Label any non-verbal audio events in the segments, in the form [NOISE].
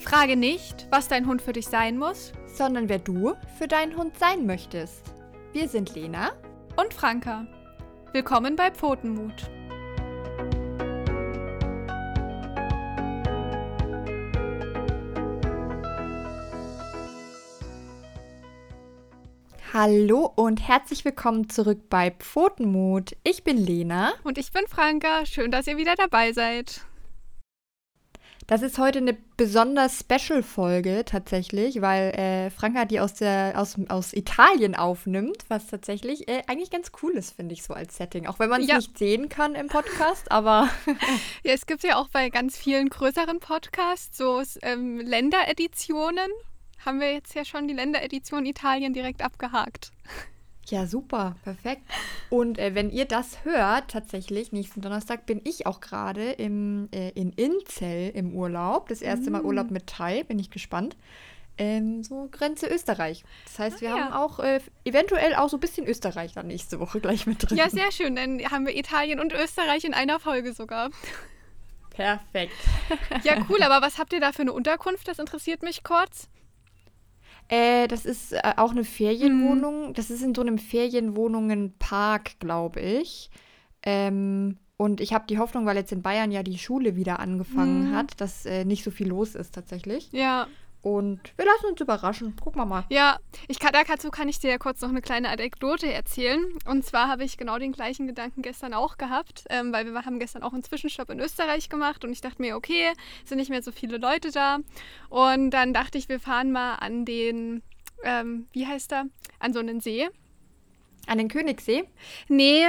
Frage nicht, was dein Hund für dich sein muss, sondern wer du für deinen Hund sein möchtest. Wir sind Lena und Franka. Willkommen bei Pfotenmut. Hallo und herzlich willkommen zurück bei Pfotenmut. Ich bin Lena. Und ich bin Franka. Schön, dass ihr wieder dabei seid. Das ist heute eine besonders Special-Folge tatsächlich, weil äh, Franka die aus, der, aus, aus Italien aufnimmt, was tatsächlich äh, eigentlich ganz cool ist, finde ich, so als Setting. Auch wenn man es ja. nicht sehen kann im Podcast, aber. [LAUGHS] ja, es gibt ja auch bei ganz vielen größeren Podcasts so ähm, Ländereditionen. Haben wir jetzt ja schon die Länderedition Italien direkt abgehakt. Ja, super, perfekt. Und äh, wenn ihr das hört, tatsächlich, nächsten Donnerstag bin ich auch gerade äh, in Inzell im Urlaub. Das erste Mal Urlaub mm. mit Thai, bin ich gespannt. Ähm, so Grenze Österreich. Das heißt, ah, wir ja. haben auch äh, eventuell auch so ein bisschen Österreich dann nächste Woche gleich mit drin. Ja, sehr schön. Dann haben wir Italien und Österreich in einer Folge sogar. Perfekt. Ja, cool. Aber was habt ihr da für eine Unterkunft? Das interessiert mich kurz. Äh, das ist äh, auch eine Ferienwohnung. Mhm. Das ist in so einem Ferienwohnungenpark, glaube ich. Ähm, und ich habe die Hoffnung, weil jetzt in Bayern ja die Schule wieder angefangen mhm. hat, dass äh, nicht so viel los ist tatsächlich. Ja. Und wir lassen uns überraschen. Gucken wir mal. Ja, ich kann, dazu kann ich dir ja kurz noch eine kleine Anekdote erzählen. Und zwar habe ich genau den gleichen Gedanken gestern auch gehabt, ähm, weil wir haben gestern auch einen Zwischenstopp in Österreich gemacht und ich dachte mir, okay, sind nicht mehr so viele Leute da. Und dann dachte ich, wir fahren mal an den, ähm, wie heißt er, an so einen See. An den Königssee? Nee,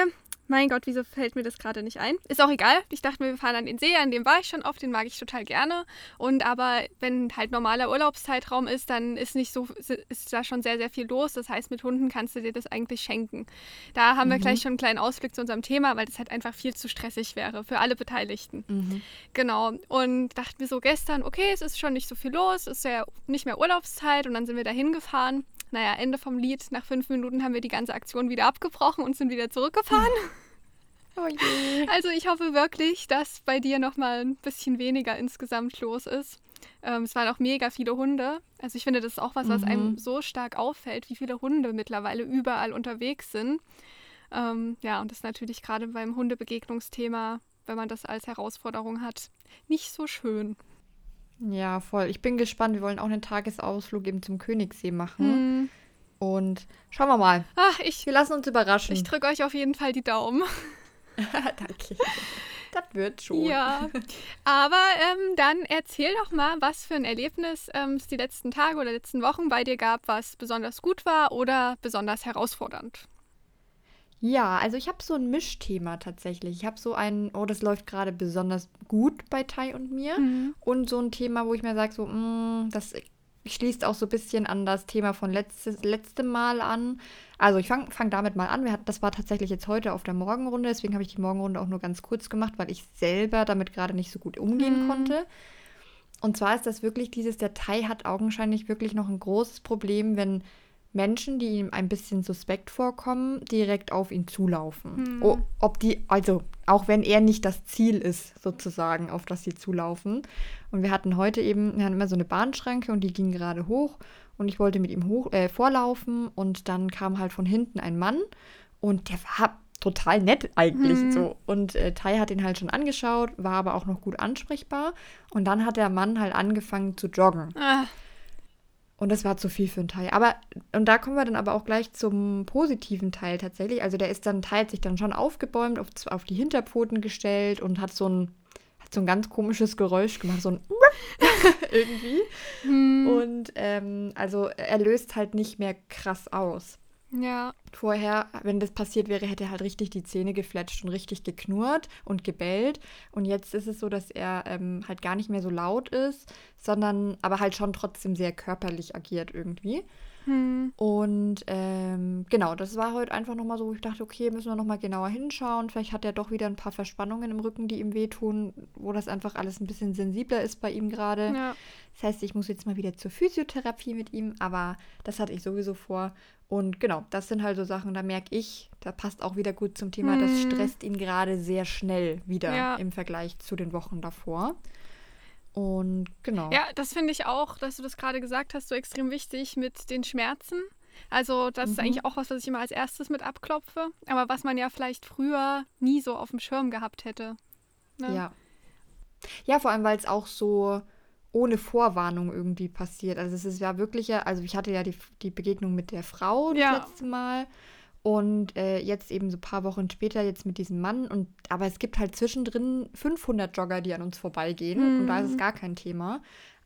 mein Gott, wieso fällt mir das gerade nicht ein? Ist auch egal. Ich dachte mir, wir fahren an den See, an dem war ich schon oft, den mag ich total gerne. Und aber wenn halt normaler Urlaubszeitraum ist, dann ist nicht so, ist da schon sehr, sehr viel los. Das heißt, mit Hunden kannst du dir das eigentlich schenken. Da haben mhm. wir gleich schon einen kleinen Ausblick zu unserem Thema, weil das halt einfach viel zu stressig wäre für alle Beteiligten. Mhm. Genau. Und dachten wir so gestern, okay, es ist schon nicht so viel los, es ist ja nicht mehr Urlaubszeit und dann sind wir da hingefahren. Naja, Ende vom Lied. Nach fünf Minuten haben wir die ganze Aktion wieder abgebrochen und sind wieder zurückgefahren. [LAUGHS] Oh. Also ich hoffe wirklich, dass bei dir noch mal ein bisschen weniger insgesamt los ist. Ähm, es waren auch mega viele Hunde. Also ich finde, das ist auch was, was mhm. einem so stark auffällt, wie viele Hunde mittlerweile überall unterwegs sind. Ähm, ja, und das ist natürlich gerade beim Hundebegegnungsthema, wenn man das als Herausforderung hat, nicht so schön. Ja, voll. Ich bin gespannt. Wir wollen auch einen Tagesausflug eben zum Königssee machen. Mhm. Und schauen wir mal. Ach, ich, wir lassen uns überraschen. Ich drücke euch auf jeden Fall die Daumen. [LAUGHS] [LAUGHS] Danke. Das wird schon. Ja. Aber ähm, dann erzähl doch mal, was für ein Erlebnis ähm, es die letzten Tage oder letzten Wochen bei dir gab, was besonders gut war oder besonders herausfordernd. Ja, also ich habe so ein Mischthema tatsächlich. Ich habe so ein, oh, das läuft gerade besonders gut bei Tai und mir. Mhm. Und so ein Thema, wo ich mir sage, so, mh, mm, das schließt auch so ein bisschen an das Thema von letztes, letztem Mal an. Also ich fange fang damit mal an. Wir hatten, das war tatsächlich jetzt heute auf der Morgenrunde, deswegen habe ich die Morgenrunde auch nur ganz kurz gemacht, weil ich selber damit gerade nicht so gut umgehen mhm. konnte. Und zwar ist das wirklich dieses, der Tai hat augenscheinlich wirklich noch ein großes Problem, wenn Menschen, die ihm ein bisschen suspekt vorkommen, direkt auf ihn zulaufen. Mhm. Oh, ob die, also auch wenn er nicht das Ziel ist, sozusagen, auf das sie zulaufen. Und wir hatten heute eben, wir hatten immer so eine Bahnschranke und die ging gerade hoch und ich wollte mit ihm hoch, äh, vorlaufen und dann kam halt von hinten ein Mann und der war total nett eigentlich mhm. so. Und äh, Tai hat ihn halt schon angeschaut, war aber auch noch gut ansprechbar. Und dann hat der Mann halt angefangen zu joggen. Ah. Und das war zu viel für einen Tai. Aber, und da kommen wir dann aber auch gleich zum positiven Teil tatsächlich. Also der ist dann, Tai hat sich dann schon aufgebäumt, auf, auf die Hinterpfoten gestellt und hat so ein, hat so ein ganz komisches Geräusch gemacht, so ein [LAUGHS] irgendwie. Hm. Und ähm, also er löst halt nicht mehr krass aus. Ja. Vorher, wenn das passiert wäre, hätte er halt richtig die Zähne gefletscht und richtig geknurrt und gebellt. Und jetzt ist es so, dass er ähm, halt gar nicht mehr so laut ist, sondern aber halt schon trotzdem sehr körperlich agiert irgendwie. Hm. Und ähm, genau, das war heute einfach nochmal so, wo ich dachte, okay, müssen wir nochmal genauer hinschauen. Vielleicht hat er doch wieder ein paar Verspannungen im Rücken, die ihm wehtun, wo das einfach alles ein bisschen sensibler ist bei ihm gerade. Ja. Das heißt, ich muss jetzt mal wieder zur Physiotherapie mit ihm, aber das hatte ich sowieso vor. Und genau, das sind halt so Sachen, da merke ich, da passt auch wieder gut zum Thema, hm. das stresst ihn gerade sehr schnell wieder ja. im Vergleich zu den Wochen davor. Und genau. Ja, das finde ich auch, dass du das gerade gesagt hast, so extrem wichtig mit den Schmerzen. Also das mhm. ist eigentlich auch was, was ich immer als erstes mit abklopfe, aber was man ja vielleicht früher nie so auf dem Schirm gehabt hätte. Ne? Ja. Ja, vor allem, weil es auch so ohne Vorwarnung irgendwie passiert. Also es ist ja wirklich ja, also ich hatte ja die, die Begegnung mit der Frau das ja. letzte Mal und äh, jetzt eben so ein paar Wochen später jetzt mit diesem Mann. Und aber es gibt halt zwischendrin 500 Jogger, die an uns vorbeigehen. Mhm. Und da ist es mhm. gar kein Thema.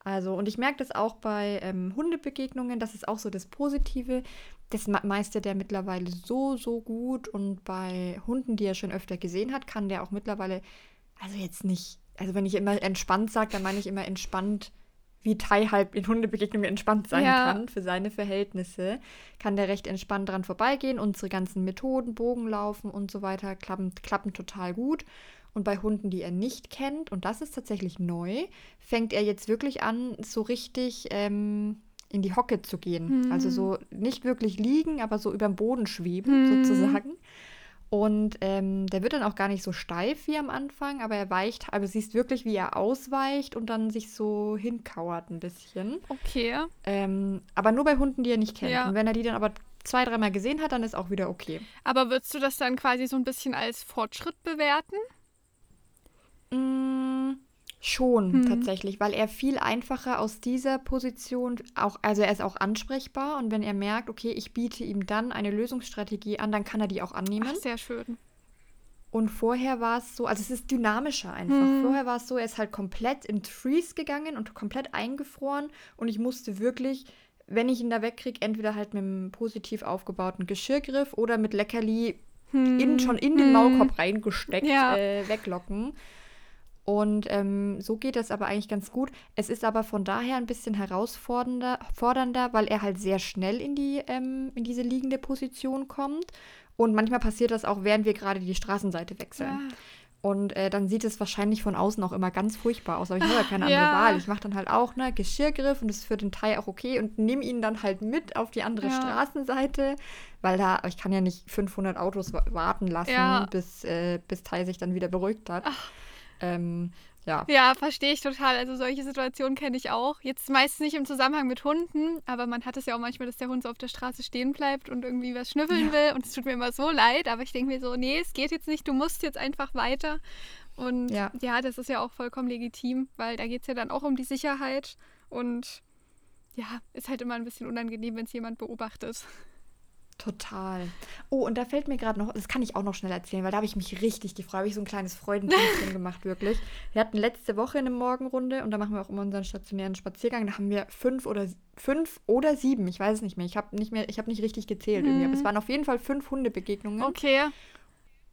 Also, und ich merke das auch bei ähm, Hundebegegnungen, das ist auch so das Positive. Das meistert der mittlerweile so, so gut. Und bei Hunden, die er schon öfter gesehen hat, kann der auch mittlerweile, also jetzt nicht, also wenn ich immer entspannt sage, dann meine ich immer entspannt wie Tai halt in Hundebegegnungen entspannt sein ja. kann für seine Verhältnisse, kann der recht entspannt dran vorbeigehen. Unsere ganzen Methoden, Bogenlaufen und so weiter klappen, klappen total gut. Und bei Hunden, die er nicht kennt, und das ist tatsächlich neu, fängt er jetzt wirklich an, so richtig ähm, in die Hocke zu gehen. Mhm. Also so nicht wirklich liegen, aber so über dem Boden schweben, mhm. sozusagen. Und ähm, der wird dann auch gar nicht so steif wie am Anfang, aber er weicht, aber siehst wirklich, wie er ausweicht und dann sich so hinkauert ein bisschen. Okay. Ähm, aber nur bei Hunden, die er nicht kennt. Ja. Und wenn er die dann aber zwei, dreimal gesehen hat, dann ist auch wieder okay. Aber würdest du das dann quasi so ein bisschen als Fortschritt bewerten? Mm, Schon hm. tatsächlich, weil er viel einfacher aus dieser Position auch, also er ist auch ansprechbar und wenn er merkt, okay, ich biete ihm dann eine Lösungsstrategie an, dann kann er die auch annehmen. Ach, sehr schön. Und vorher war es so, also es ist dynamischer einfach. Hm. Vorher war es so, er ist halt komplett in Freeze gegangen und komplett eingefroren und ich musste wirklich, wenn ich ihn da wegkriege, entweder halt mit einem positiv aufgebauten Geschirrgriff oder mit Leckerli hm. in, schon in den hm. Maulkorb reingesteckt ja. äh, weglocken. Und ähm, so geht es aber eigentlich ganz gut. Es ist aber von daher ein bisschen herausfordernder, fordernder, weil er halt sehr schnell in, die, ähm, in diese liegende Position kommt. Und manchmal passiert das auch, während wir gerade die Straßenseite wechseln. Ja. Und äh, dann sieht es wahrscheinlich von außen auch immer ganz furchtbar aus. Aber ich habe ja keine andere ja. Wahl. Ich mache dann halt auch ne Geschirrgriff und das ist für den Teil auch okay und nehme ihn dann halt mit auf die andere ja. Straßenseite, weil da, ich kann ja nicht 500 Autos warten lassen, bis, äh, bis Tai sich dann wieder beruhigt hat. Ach. Ähm, ja. Ja, verstehe ich total. Also solche Situationen kenne ich auch. Jetzt meistens nicht im Zusammenhang mit Hunden, aber man hat es ja auch manchmal, dass der Hund so auf der Straße stehen bleibt und irgendwie was schnüffeln ja. will. Und es tut mir immer so leid, aber ich denke mir so, nee, es geht jetzt nicht, du musst jetzt einfach weiter. Und ja, ja das ist ja auch vollkommen legitim, weil da geht es ja dann auch um die Sicherheit. Und ja, ist halt immer ein bisschen unangenehm, wenn es jemand beobachtet. Total. Oh, und da fällt mir gerade noch, das kann ich auch noch schnell erzählen, weil da habe ich mich richtig gefreut, habe ich so ein kleines Freudentänzchen gemacht, wirklich. Wir hatten letzte Woche eine Morgenrunde und da machen wir auch immer unseren stationären Spaziergang. Da haben wir fünf oder fünf oder sieben, ich weiß es nicht mehr. Ich habe nicht mehr, ich habe nicht richtig gezählt mhm. irgendwie, aber es mhm. waren auf jeden Fall fünf Hundebegegnungen. Okay.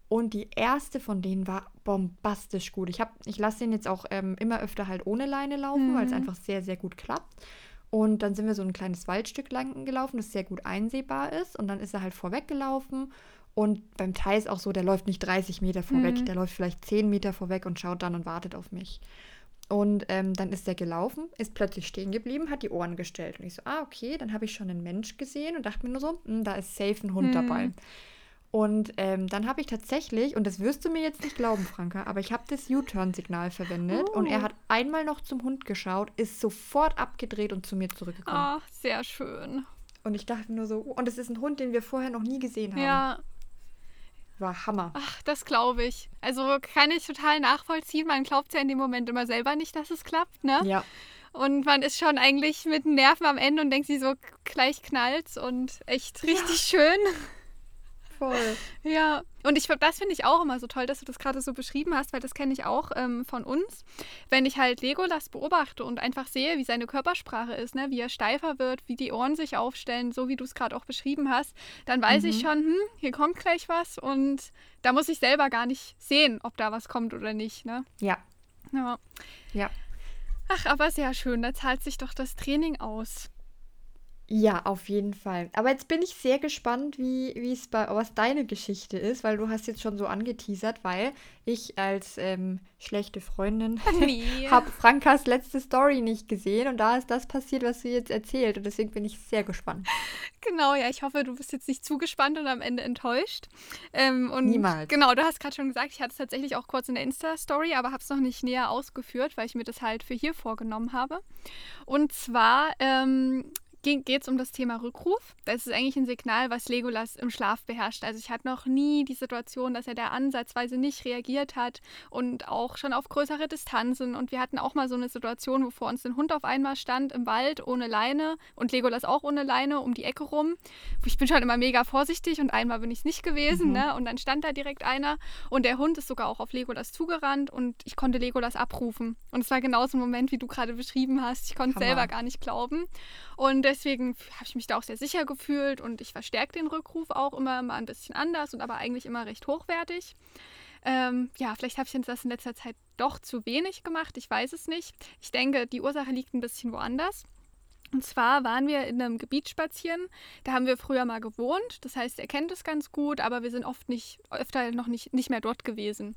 Und die erste von denen war bombastisch gut. Ich, ich lasse den jetzt auch ähm, immer öfter halt ohne Leine laufen, mhm. weil es einfach sehr, sehr gut klappt. Und dann sind wir so ein kleines Waldstück lang gelaufen, das sehr gut einsehbar ist. Und dann ist er halt vorweg gelaufen. Und beim Thai ist auch so, der läuft nicht 30 Meter vorweg, mhm. der läuft vielleicht 10 Meter vorweg und schaut dann und wartet auf mich. Und ähm, dann ist er gelaufen, ist plötzlich stehen geblieben, hat die Ohren gestellt. Und ich so, ah, okay, dann habe ich schon einen Mensch gesehen und dachte mir nur so, hm, da ist safe ein Hund mhm. dabei. Und ähm, dann habe ich tatsächlich, und das wirst du mir jetzt nicht glauben, Franka, aber ich habe das U-Turn-Signal verwendet oh. und er oh. hat einmal noch zum Hund geschaut, ist sofort abgedreht und zu mir zurückgekommen. Ach, sehr schön. Und ich dachte nur so, und es ist ein Hund, den wir vorher noch nie gesehen haben. Ja. War Hammer. Ach, das glaube ich. Also kann ich total nachvollziehen. Man glaubt ja in dem Moment immer selber nicht, dass es klappt, ne? Ja. Und man ist schon eigentlich mit den Nerven am Ende und denkt sich so, gleich knallt's und echt richtig ja. schön. Voll. Ja, und ich das finde ich auch immer so toll, dass du das gerade so beschrieben hast, weil das kenne ich auch ähm, von uns. Wenn ich halt Legolas beobachte und einfach sehe, wie seine Körpersprache ist, ne, wie er steifer wird, wie die Ohren sich aufstellen, so wie du es gerade auch beschrieben hast, dann weiß mhm. ich schon, hm, hier kommt gleich was und da muss ich selber gar nicht sehen, ob da was kommt oder nicht. Ne? Ja. Ja. Ja. Ach, aber sehr schön, da zahlt sich doch das Training aus. Ja, auf jeden Fall. Aber jetzt bin ich sehr gespannt, wie wie es bei was deine Geschichte ist, weil du hast jetzt schon so angeteasert, weil ich als ähm, schlechte Freundin [LAUGHS] Nee. [LAUGHS] habe Frankas letzte Story nicht gesehen und da ist das passiert, was sie jetzt erzählt und deswegen bin ich sehr gespannt. Genau, ja, ich hoffe, du bist jetzt nicht zu gespannt und am Ende enttäuscht. Ähm, und Niemals. Genau, du hast gerade schon gesagt, ich hatte es tatsächlich auch kurz in der Insta-Story, aber habe es noch nicht näher ausgeführt, weil ich mir das halt für hier vorgenommen habe. Und zwar ähm, geht es um das Thema Rückruf. Das ist eigentlich ein Signal, was Legolas im Schlaf beherrscht. Also ich hatte noch nie die Situation, dass er da ansatzweise nicht reagiert hat und auch schon auf größere Distanzen. Und wir hatten auch mal so eine Situation, wo vor uns ein Hund auf einmal stand im Wald ohne Leine und Legolas auch ohne Leine um die Ecke rum. Ich bin schon immer mega vorsichtig und einmal bin ich es nicht gewesen. Mhm. Ne? Und dann stand da direkt einer und der Hund ist sogar auch auf Legolas zugerannt und ich konnte Legolas abrufen. Und es war genauso ein Moment, wie du gerade beschrieben hast. Ich konnte es selber gar nicht glauben. Und deswegen habe ich mich da auch sehr sicher gefühlt und ich verstärke den Rückruf auch immer mal ein bisschen anders und aber eigentlich immer recht hochwertig. Ähm, ja, vielleicht habe ich das in letzter Zeit doch zu wenig gemacht, ich weiß es nicht. Ich denke, die Ursache liegt ein bisschen woanders. Und zwar waren wir in einem Gebiet spazieren, da haben wir früher mal gewohnt, das heißt, er kennt es ganz gut, aber wir sind oft nicht, öfter noch nicht, nicht mehr dort gewesen.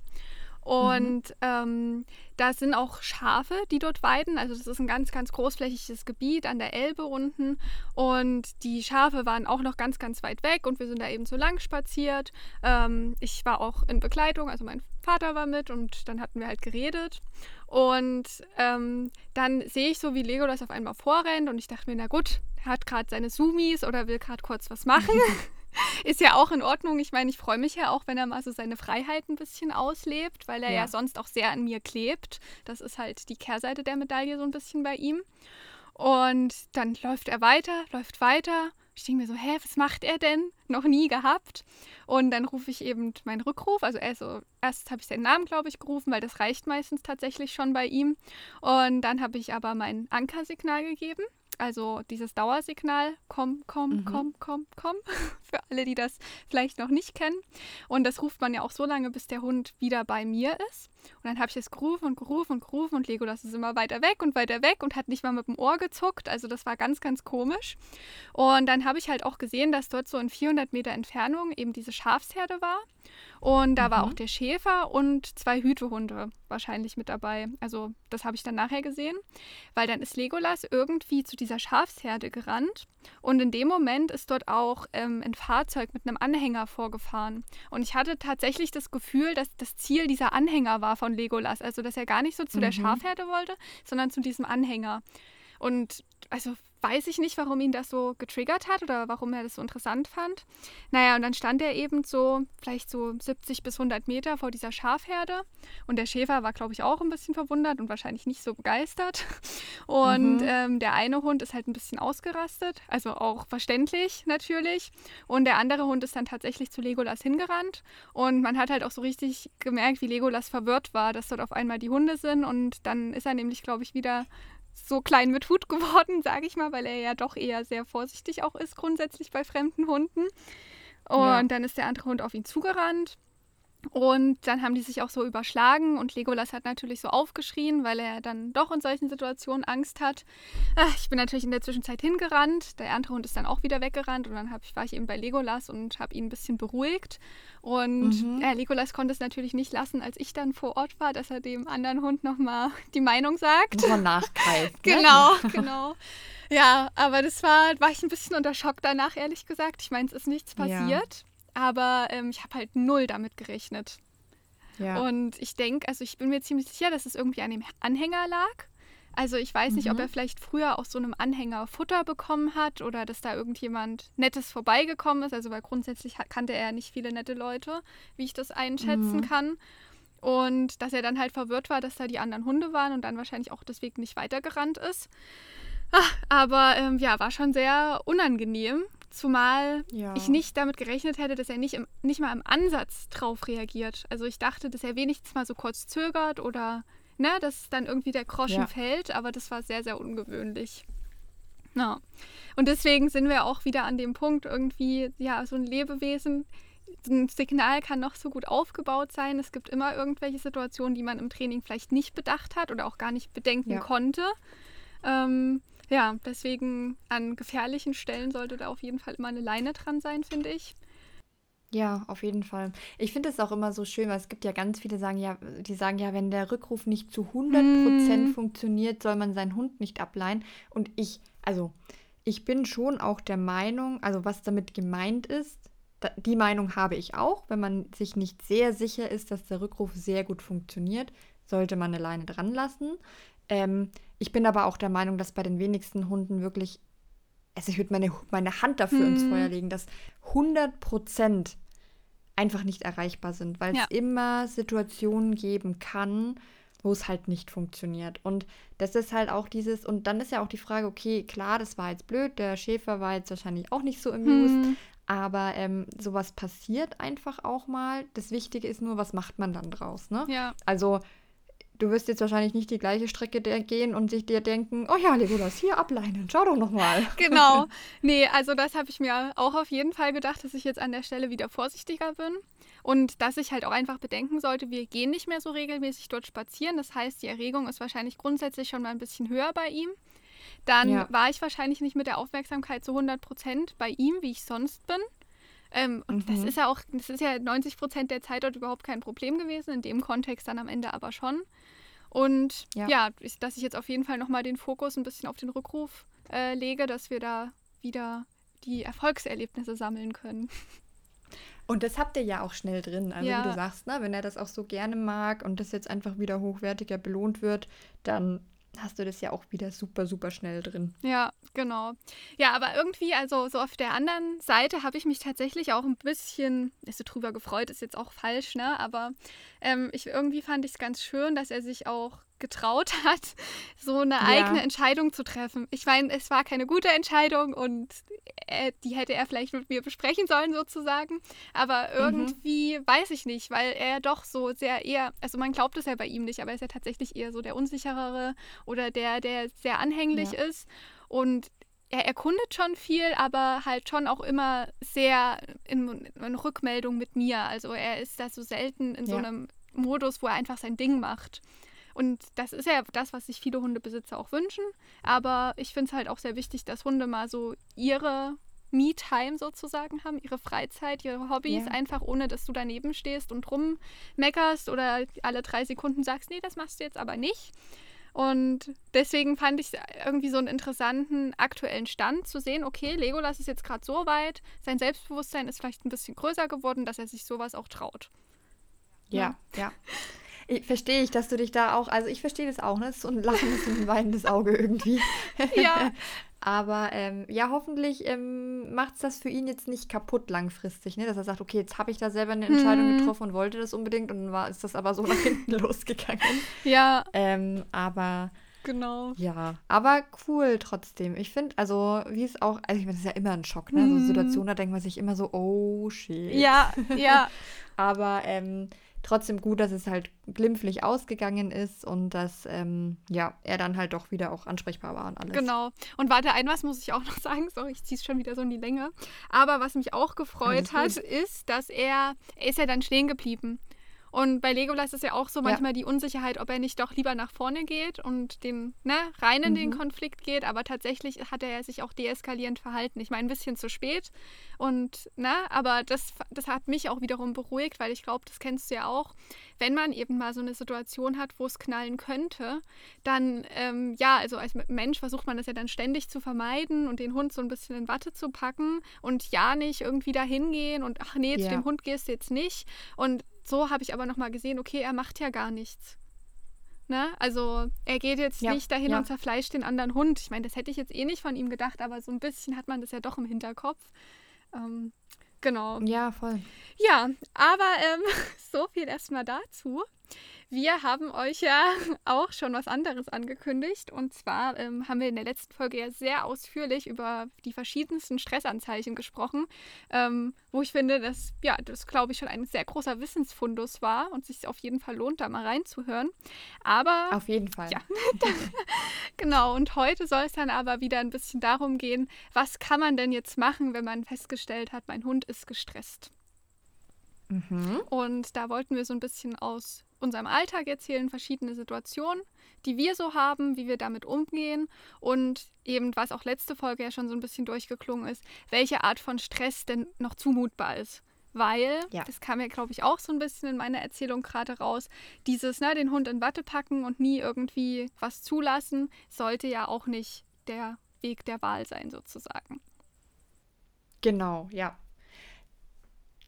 Und ähm, da sind auch Schafe, die dort weiden. Also das ist ein ganz, ganz großflächiges Gebiet an der Elbe unten. Und die Schafe waren auch noch ganz, ganz weit weg und wir sind da eben so lang spaziert. Ähm, ich war auch in Begleitung, also mein Vater war mit und dann hatten wir halt geredet. Und ähm, dann sehe ich so, wie Legolas auf einmal vorrennt und ich dachte mir, na gut, er hat gerade seine Sumis oder will gerade kurz was [LAUGHS] machen. [LAUGHS] Ist ja auch in Ordnung. Ich meine, ich freue mich ja auch, wenn er mal so seine Freiheit ein bisschen auslebt, weil er ja. Ja. sonst auch sehr an mir klebt. Das ist halt die Kehrseite der Medaille so ein bisschen bei ihm. Und dann läuft er weiter, läuft weiter. Ich denke mir so, hä, was macht er denn? Noch nie gehabt. Und dann rufe ich eben meinen Rückruf. Also also erst habe ich seinen Namen, glaube ich, gerufen, weil das reicht meistens tatsächlich schon bei ihm. Und dann habe ich aber mein Ankersignal gegeben. Also dieses Dauersignal, komm, komm, Mhm. komm, komm, komm, [LAUGHS] für alle, die das vielleicht noch nicht kennen. Und das ruft man ja auch so lange, bis der Hund wieder bei mir ist. Und dann habe ich es gerufen und gerufen und gerufen und Legolas ist immer weiter weg und weiter weg und hat nicht mal mit dem Ohr gezuckt. Also das war ganz, ganz komisch. Und dann habe ich halt auch gesehen, dass dort so in 400 Meter Entfernung eben diese Schafsherde war. Und da war Mhm. auch der Schäfer und zwei Hütehunde wahrscheinlich mit dabei. Also das habe ich dann nachher gesehen, weil dann ist Legolas irgendwie zu dieser Schafsherde gerannt und in dem Moment ist dort auch ähm, ein Fahrzeug mit einem Anhänger vorgefahren. Und ich hatte tatsächlich das Gefühl, dass das Ziel dieser Anhänger war von Legolas. Also dass er gar nicht so zu der Mhm. Schafherde wollte, sondern zu diesem Anhänger. Und also weiß ich nicht, warum ihn das so getriggert hat oder warum er das so interessant fand. Naja, und dann stand er eben so, vielleicht so 70 bis 100 Meter vor dieser Schafherde. Und der Schäfer war, glaube ich, auch ein bisschen verwundert und wahrscheinlich nicht so begeistert. [LAUGHS] Und Mhm. ähm, der eine Hund ist halt ein bisschen ausgerastet, also auch verständlich natürlich. Und der andere Hund ist dann tatsächlich zu Legolas hingerannt. Und man hat halt auch so richtig gemerkt, wie Legolas verwirrt war, dass dort auf einmal die Hunde sind. Und dann ist er nämlich, glaube ich, wieder so klein mit Hut geworden, [LAUGHS] sage ich mal, weil er ja doch eher sehr vorsichtig auch ist grundsätzlich bei fremden Hunden. Und Ja. dann ist der andere Hund auf ihn zugerannt. Und dann haben die sich auch so überschlagen und Legolas hat natürlich so aufgeschrien, weil er dann doch in solchen Situationen Angst hat. Ah, Ich bin natürlich in der Zwischenzeit hingerannt, der andere Hund ist dann auch wieder weggerannt und dann ich, war ich eben bei Legolas und habe ihn ein bisschen beruhigt. Und Mhm. ja, Legolas konnte es natürlich nicht lassen, als ich dann vor Ort war, dass er dem anderen Hund nochmal [LAUGHS] die Meinung sagt. Muss man nachgreifen. [LAUGHS] Ne? Genau, [LAUGHS] genau. Ja, aber das war, war ich ein bisschen unter Schock danach, ehrlich gesagt. Ich meine, es ist nichts Ja. Aber ähm, ich habe halt null damit gerechnet. Ja. Und ich denke, also ich bin mir ziemlich sicher, dass es irgendwie an dem Anhänger lag. Also ich weiß nicht, ob Mhm. er vielleicht früher aus so einem Anhänger Futter bekommen hat oder dass da irgendjemand Nettes vorbeigekommen ist. Also weil grundsätzlich kannte er nicht viele nette Leute, wie ich das einschätzen Mhm. kann. Und dass er dann halt verwirrt war, dass da die anderen Hunde waren und dann wahrscheinlich auch deswegen nicht weitergerannt ist. Ah, aber ähm, ja, war schon sehr unangenehm. Zumal Ja. ich nicht damit gerechnet hätte, dass er nicht, im, nicht mal im Ansatz drauf reagiert. Also ich dachte, dass er wenigstens mal so kurz zögert oder ne, dass dann irgendwie der Groschen Ja. fällt, aber das war sehr, sehr ungewöhnlich. Ja. Und deswegen sind wir auch wieder an dem Punkt, irgendwie, ja, so ein Lebewesen, ein Signal kann noch so gut aufgebaut sein. Es gibt immer irgendwelche Situationen, die man im Training vielleicht nicht bedacht hat oder auch gar nicht bedenken Ja. konnte. Ähm, Ja, deswegen an gefährlichen Stellen sollte da auf jeden Fall immer eine Leine dran sein, finde ich. Ja, auf jeden Fall. Ich finde es auch immer so schön, weil es gibt ja ganz viele, sagen ja, die sagen ja, wenn der Rückruf nicht zu 100% mm. funktioniert, soll man seinen Hund nicht ableihen. Und ich, also, ich bin schon auch der Meinung, also was damit gemeint ist, die Meinung habe ich auch, wenn man sich nicht sehr sicher ist, dass der Rückruf sehr gut funktioniert, sollte man eine Leine dran lassen. Ähm, ich bin aber auch der Meinung, dass bei den wenigsten Hunden wirklich, also ich würde meine, meine Hand dafür hm. ins Feuer legen, dass 100 Prozent einfach nicht erreichbar sind, weil es ja. immer Situationen geben kann, wo es halt nicht funktioniert. Und das ist halt auch dieses, und dann ist ja auch die Frage, okay, klar, das war jetzt blöd, der Schäfer war jetzt wahrscheinlich auch nicht so amused, hm. aber ähm, sowas passiert einfach auch mal. Das Wichtige ist nur, was macht man dann draus, ne? Ja. Also du wirst jetzt wahrscheinlich nicht die gleiche Strecke gehen und sich dir denken, oh ja, Legolas, hier ableinen, schau doch nochmal. [LAUGHS] Genau. [LAUGHS] Nee, also das habe ich mir auch auf jeden Fall gedacht, dass ich jetzt an der Stelle wieder vorsichtiger bin. Und dass ich halt auch einfach bedenken sollte, wir gehen nicht mehr so regelmäßig dort spazieren. Das heißt, die Erregung ist wahrscheinlich grundsätzlich schon mal ein bisschen höher bei ihm. Dann ja. war ich wahrscheinlich nicht mit der Aufmerksamkeit zu 100 Prozent bei ihm, wie ich sonst bin. Ähm, und mhm. das ist ja auch, das ist ja 90 Prozent der Zeit dort überhaupt kein Problem gewesen, in dem Kontext dann am Ende aber schon. Und ja, ja ich, dass ich jetzt auf jeden Fall nochmal den Fokus ein bisschen auf den Rückruf äh, lege, dass wir da wieder die Erfolgserlebnisse sammeln können. Und das habt ihr ja auch schnell drin. Also ja. wie du sagst, ne, wenn er das auch so gerne mag und das jetzt einfach wieder hochwertiger belohnt wird, dann hast du das ja auch wieder super, super schnell drin. Ja, genau. Ja, aber irgendwie, also so auf der anderen Seite habe ich mich tatsächlich auch ein bisschen, ist so drüber gefreut, ist jetzt auch falsch, ne? Aber ähm, ich, irgendwie fand ich es ganz schön, dass er sich auch getraut [LAUGHS] hat, so eine ja. eigene Entscheidung zu treffen. Ich meine, es war keine gute Entscheidung und äh, die hätte er vielleicht mit mir besprechen sollen sozusagen. Aber mhm. irgendwie mhm. weiß ich nicht, weil er doch so sehr eher, also man glaubt es ja bei ihm nicht, aber er ist ja tatsächlich eher so der unsicherere oder der, der sehr anhänglich ja. ist. Und er erkundet schon viel, aber halt schon auch immer sehr in, in Rückmeldung mit mir. Also er ist da so selten in ja. so einem Modus, wo er einfach sein Ding macht. Und das ist ja das, was sich viele Hundebesitzer auch wünschen. Aber ich finde es halt auch sehr wichtig, dass Hunde mal so ihre Me-Time sozusagen haben, ihre Freizeit, ihre Hobbys, yeah. einfach ohne, dass du daneben stehst und rummeckerst oder alle drei Sekunden sagst, nee, das machst du jetzt aber nicht. Und deswegen fand ich irgendwie so einen interessanten aktuellen Stand zu sehen, okay, Legolas ist jetzt gerade so weit, sein Selbstbewusstsein ist vielleicht ein bisschen größer geworden, dass er sich sowas auch traut. Ja, ja. ja. [LAUGHS] Verstehe ich, dass du dich da auch, also ich verstehe das auch, ne? Das ist so ein lachendes und ein weinendes Auge irgendwie. [LAUGHS] Ja. Aber ähm, ja, hoffentlich ähm, macht es das für ihn jetzt nicht kaputt langfristig, ne? Dass er sagt, okay, jetzt habe ich da selber eine Entscheidung hm. getroffen und wollte das unbedingt und dann war, ist das aber so nach hinten [LAUGHS] losgegangen. Ja. Ähm, aber Genau. Ja, aber cool trotzdem. Ich finde, also wie es auch, also ich meine, das ist ja immer ein Schock, ne? So mhm. Situationen, da denkt man sich immer so, oh shit. Ja, ja. [LAUGHS] aber ähm, trotzdem gut, dass es halt glimpflich ausgegangen ist und dass ähm, ja, er dann halt doch wieder auch ansprechbar war und alles. Genau. Und warte, ein was muss ich auch [LAUGHS] noch sagen, sorry, ich ziehe es schon wieder so in die Länge. Aber was mich auch gefreut hat, ist, dass er, er ist ja dann stehen geblieben. Und bei Legolas ist ja auch so manchmal ja. die Unsicherheit, ob er nicht doch lieber nach vorne geht und den, ne, rein in mhm. den Konflikt geht. Aber tatsächlich hat er sich auch deeskalierend verhalten. Ich meine, ein bisschen zu spät. Und, ne, aber das, das hat mich auch wiederum beruhigt, weil ich glaube, das kennst du ja auch. Wenn man eben mal so eine Situation hat, wo es knallen könnte, dann, ähm, ja, also als Mensch versucht man das ja dann ständig zu vermeiden und den Hund so ein bisschen in Watte zu packen und ja nicht irgendwie dahin gehen und ach nee, zu dem Hund gehst du jetzt nicht. Und so habe ich aber nochmal gesehen, okay, er macht ja gar nichts. Ne? Also er geht jetzt ja, nicht dahin ja. und zerfleischt den anderen Hund. Ich meine, das hätte ich jetzt eh nicht von ihm gedacht, aber so ein bisschen hat man das ja doch im Hinterkopf. Ähm, genau. Ja, voll. Ja, aber ähm, [LAUGHS] so viel erstmal dazu. Wir haben euch ja [LAUGHS] auch schon was anderes angekündigt. Und zwar ähm, haben wir in der letzten Folge ja sehr ausführlich über die verschiedensten Stressanzeichen gesprochen, ähm, wo ich finde, dass ja, das glaube ich schon ein sehr großer Wissensfundus war und sich auf jeden Fall lohnt, da mal reinzuhören. Aber. Auf jeden Fall. Ja. [LAUGHS] genau. Und heute soll es dann aber wieder ein bisschen darum gehen, was kann man denn jetzt machen, wenn man festgestellt hat, mein Hund ist gestresst. Mhm. Und da wollten wir so ein bisschen aus unserem Alltag erzählen, verschiedene Situationen, die wir so haben, wie wir damit umgehen und eben, was auch letzte Folge ja schon so ein bisschen durchgeklungen ist, welche Art von Stress denn noch zumutbar ist. Weil, ja. das kam ja, glaube ich, auch so ein bisschen in meiner Erzählung gerade raus, dieses, ne, den Hund in Watte packen und nie irgendwie was zulassen, sollte ja auch nicht der Weg der Wahl sein, sozusagen. Genau, ja.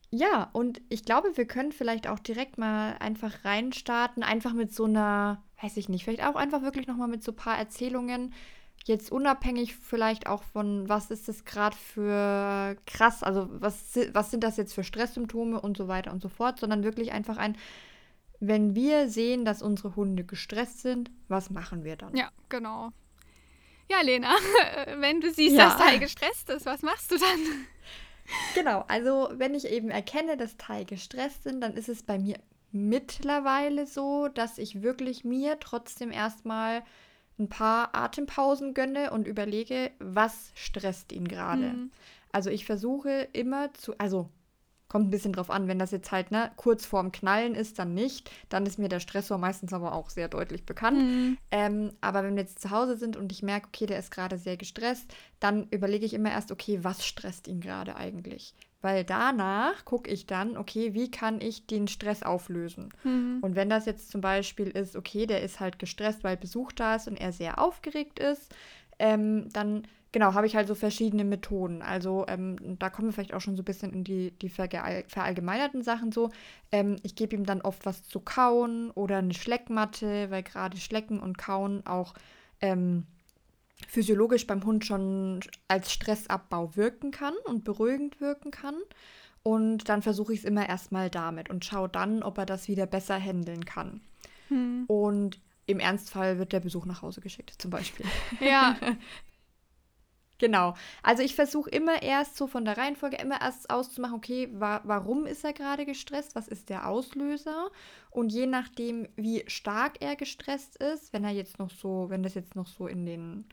Ja, und ich glaube, wir können vielleicht auch direkt mal einfach reinstarten, einfach mit so einer, weiß ich nicht, vielleicht auch einfach wirklich nochmal mit so ein paar Erzählungen, jetzt unabhängig vielleicht auch von, was ist das gerade für krass, also was, was sind das jetzt für Stresssymptome und so weiter und so fort, sondern wirklich einfach ein, wenn wir sehen, dass unsere Hunde gestresst sind, was machen wir dann? Ja, genau. Ja, Lena, [LAUGHS] wenn du siehst, ja. dass Teil gestresst ist, was machst du dann? [LAUGHS] Genau, also wenn ich eben erkenne, dass Teil gestresst sind, dann ist es bei mir mittlerweile so, dass ich wirklich mir trotzdem erstmal ein paar Atempausen gönne und überlege, was stresst ihn gerade. Mhm. Also ich versuche immer zu, also Kommt ein bisschen drauf an, wenn das jetzt halt ne, kurz vorm Knallen ist, dann nicht. Dann ist mir der Stressor meistens aber auch sehr deutlich bekannt. Mhm. Ähm, aber wenn wir jetzt zu Hause sind und ich merke, okay, der ist gerade sehr gestresst, dann überlege ich immer erst, okay, was stresst ihn gerade eigentlich? Weil danach gucke ich dann, okay, wie kann ich den Stress auflösen? Mhm. Und wenn das jetzt zum Beispiel ist, okay, der ist halt gestresst, weil Besuch da ist und er sehr aufgeregt ist, ähm, dann genau, habe ich halt so verschiedene Methoden. Also ähm, da kommen wir vielleicht auch schon so ein bisschen in die, die verallgemeinerten Sachen so. Ähm, ich gebe ihm dann oft was zu kauen oder eine Schleckmatte, weil gerade Schlecken und Kauen auch ähm, physiologisch beim Hund schon als Stressabbau wirken kann und beruhigend wirken kann. Und dann versuche ich es immer erstmal damit und schaue dann, ob er das wieder besser handeln kann. Hm. Und im Ernstfall wird der Besuch nach Hause geschickt, zum Beispiel. Ja. [LAUGHS] Genau. Also ich versuche immer erst so von der Reihenfolge immer erst auszumachen, okay, wa warum ist er gerade gestresst? Was ist der Auslöser? Und je nachdem, wie stark er gestresst ist, wenn er jetzt noch so, wenn das jetzt noch so in den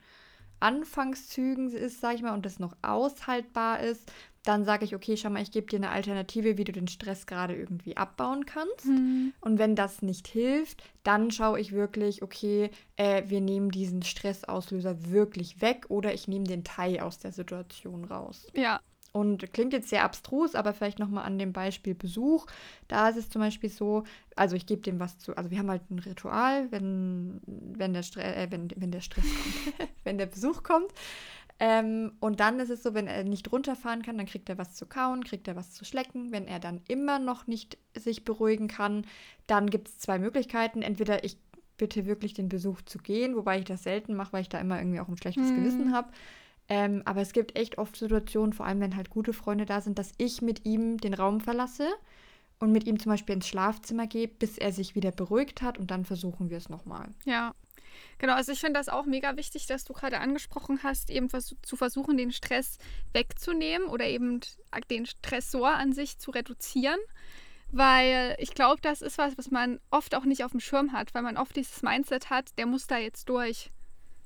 Anfangszügen ist, sag ich mal, und das noch aushaltbar ist, dann sage ich, okay, schau mal, ich gebe dir eine Alternative, wie du den Stress gerade irgendwie abbauen kannst. Mhm. Und wenn das nicht hilft, dann schaue ich wirklich, okay, äh, wir nehmen diesen Stressauslöser wirklich weg oder ich nehme den Teil aus der Situation raus. Ja. Und klingt jetzt sehr abstrus, aber vielleicht nochmal an dem Beispiel Besuch. Da ist es zum Beispiel so, also ich gebe dem was zu, also wir haben halt ein Ritual, wenn, wenn, der, Stre äh, wenn, wenn der Stress [LAUGHS] kommt, wenn der Besuch kommt, ähm, und dann ist es so, wenn er nicht runterfahren kann, dann kriegt er was zu kauen, kriegt er was zu schlecken. Wenn er dann immer noch nicht sich beruhigen kann, dann gibt es zwei Möglichkeiten. Entweder ich bitte wirklich den Besuch zu gehen, wobei ich das selten mache, weil ich da immer irgendwie auch ein schlechtes mhm. Gewissen habe. Ähm, aber es gibt echt oft Situationen, vor allem wenn halt gute Freunde da sind, dass ich mit ihm den Raum verlasse und mit ihm zum Beispiel ins Schlafzimmer gehe, bis er sich wieder beruhigt hat und dann versuchen wir es nochmal. Ja, Genau, also ich finde das auch mega wichtig, dass du gerade angesprochen hast, eben vers zu versuchen, den Stress wegzunehmen oder eben den Stressor an sich zu reduzieren. Weil ich glaube, das ist was, was man oft auch nicht auf dem Schirm hat, weil man oft dieses Mindset hat, der muss da jetzt durch.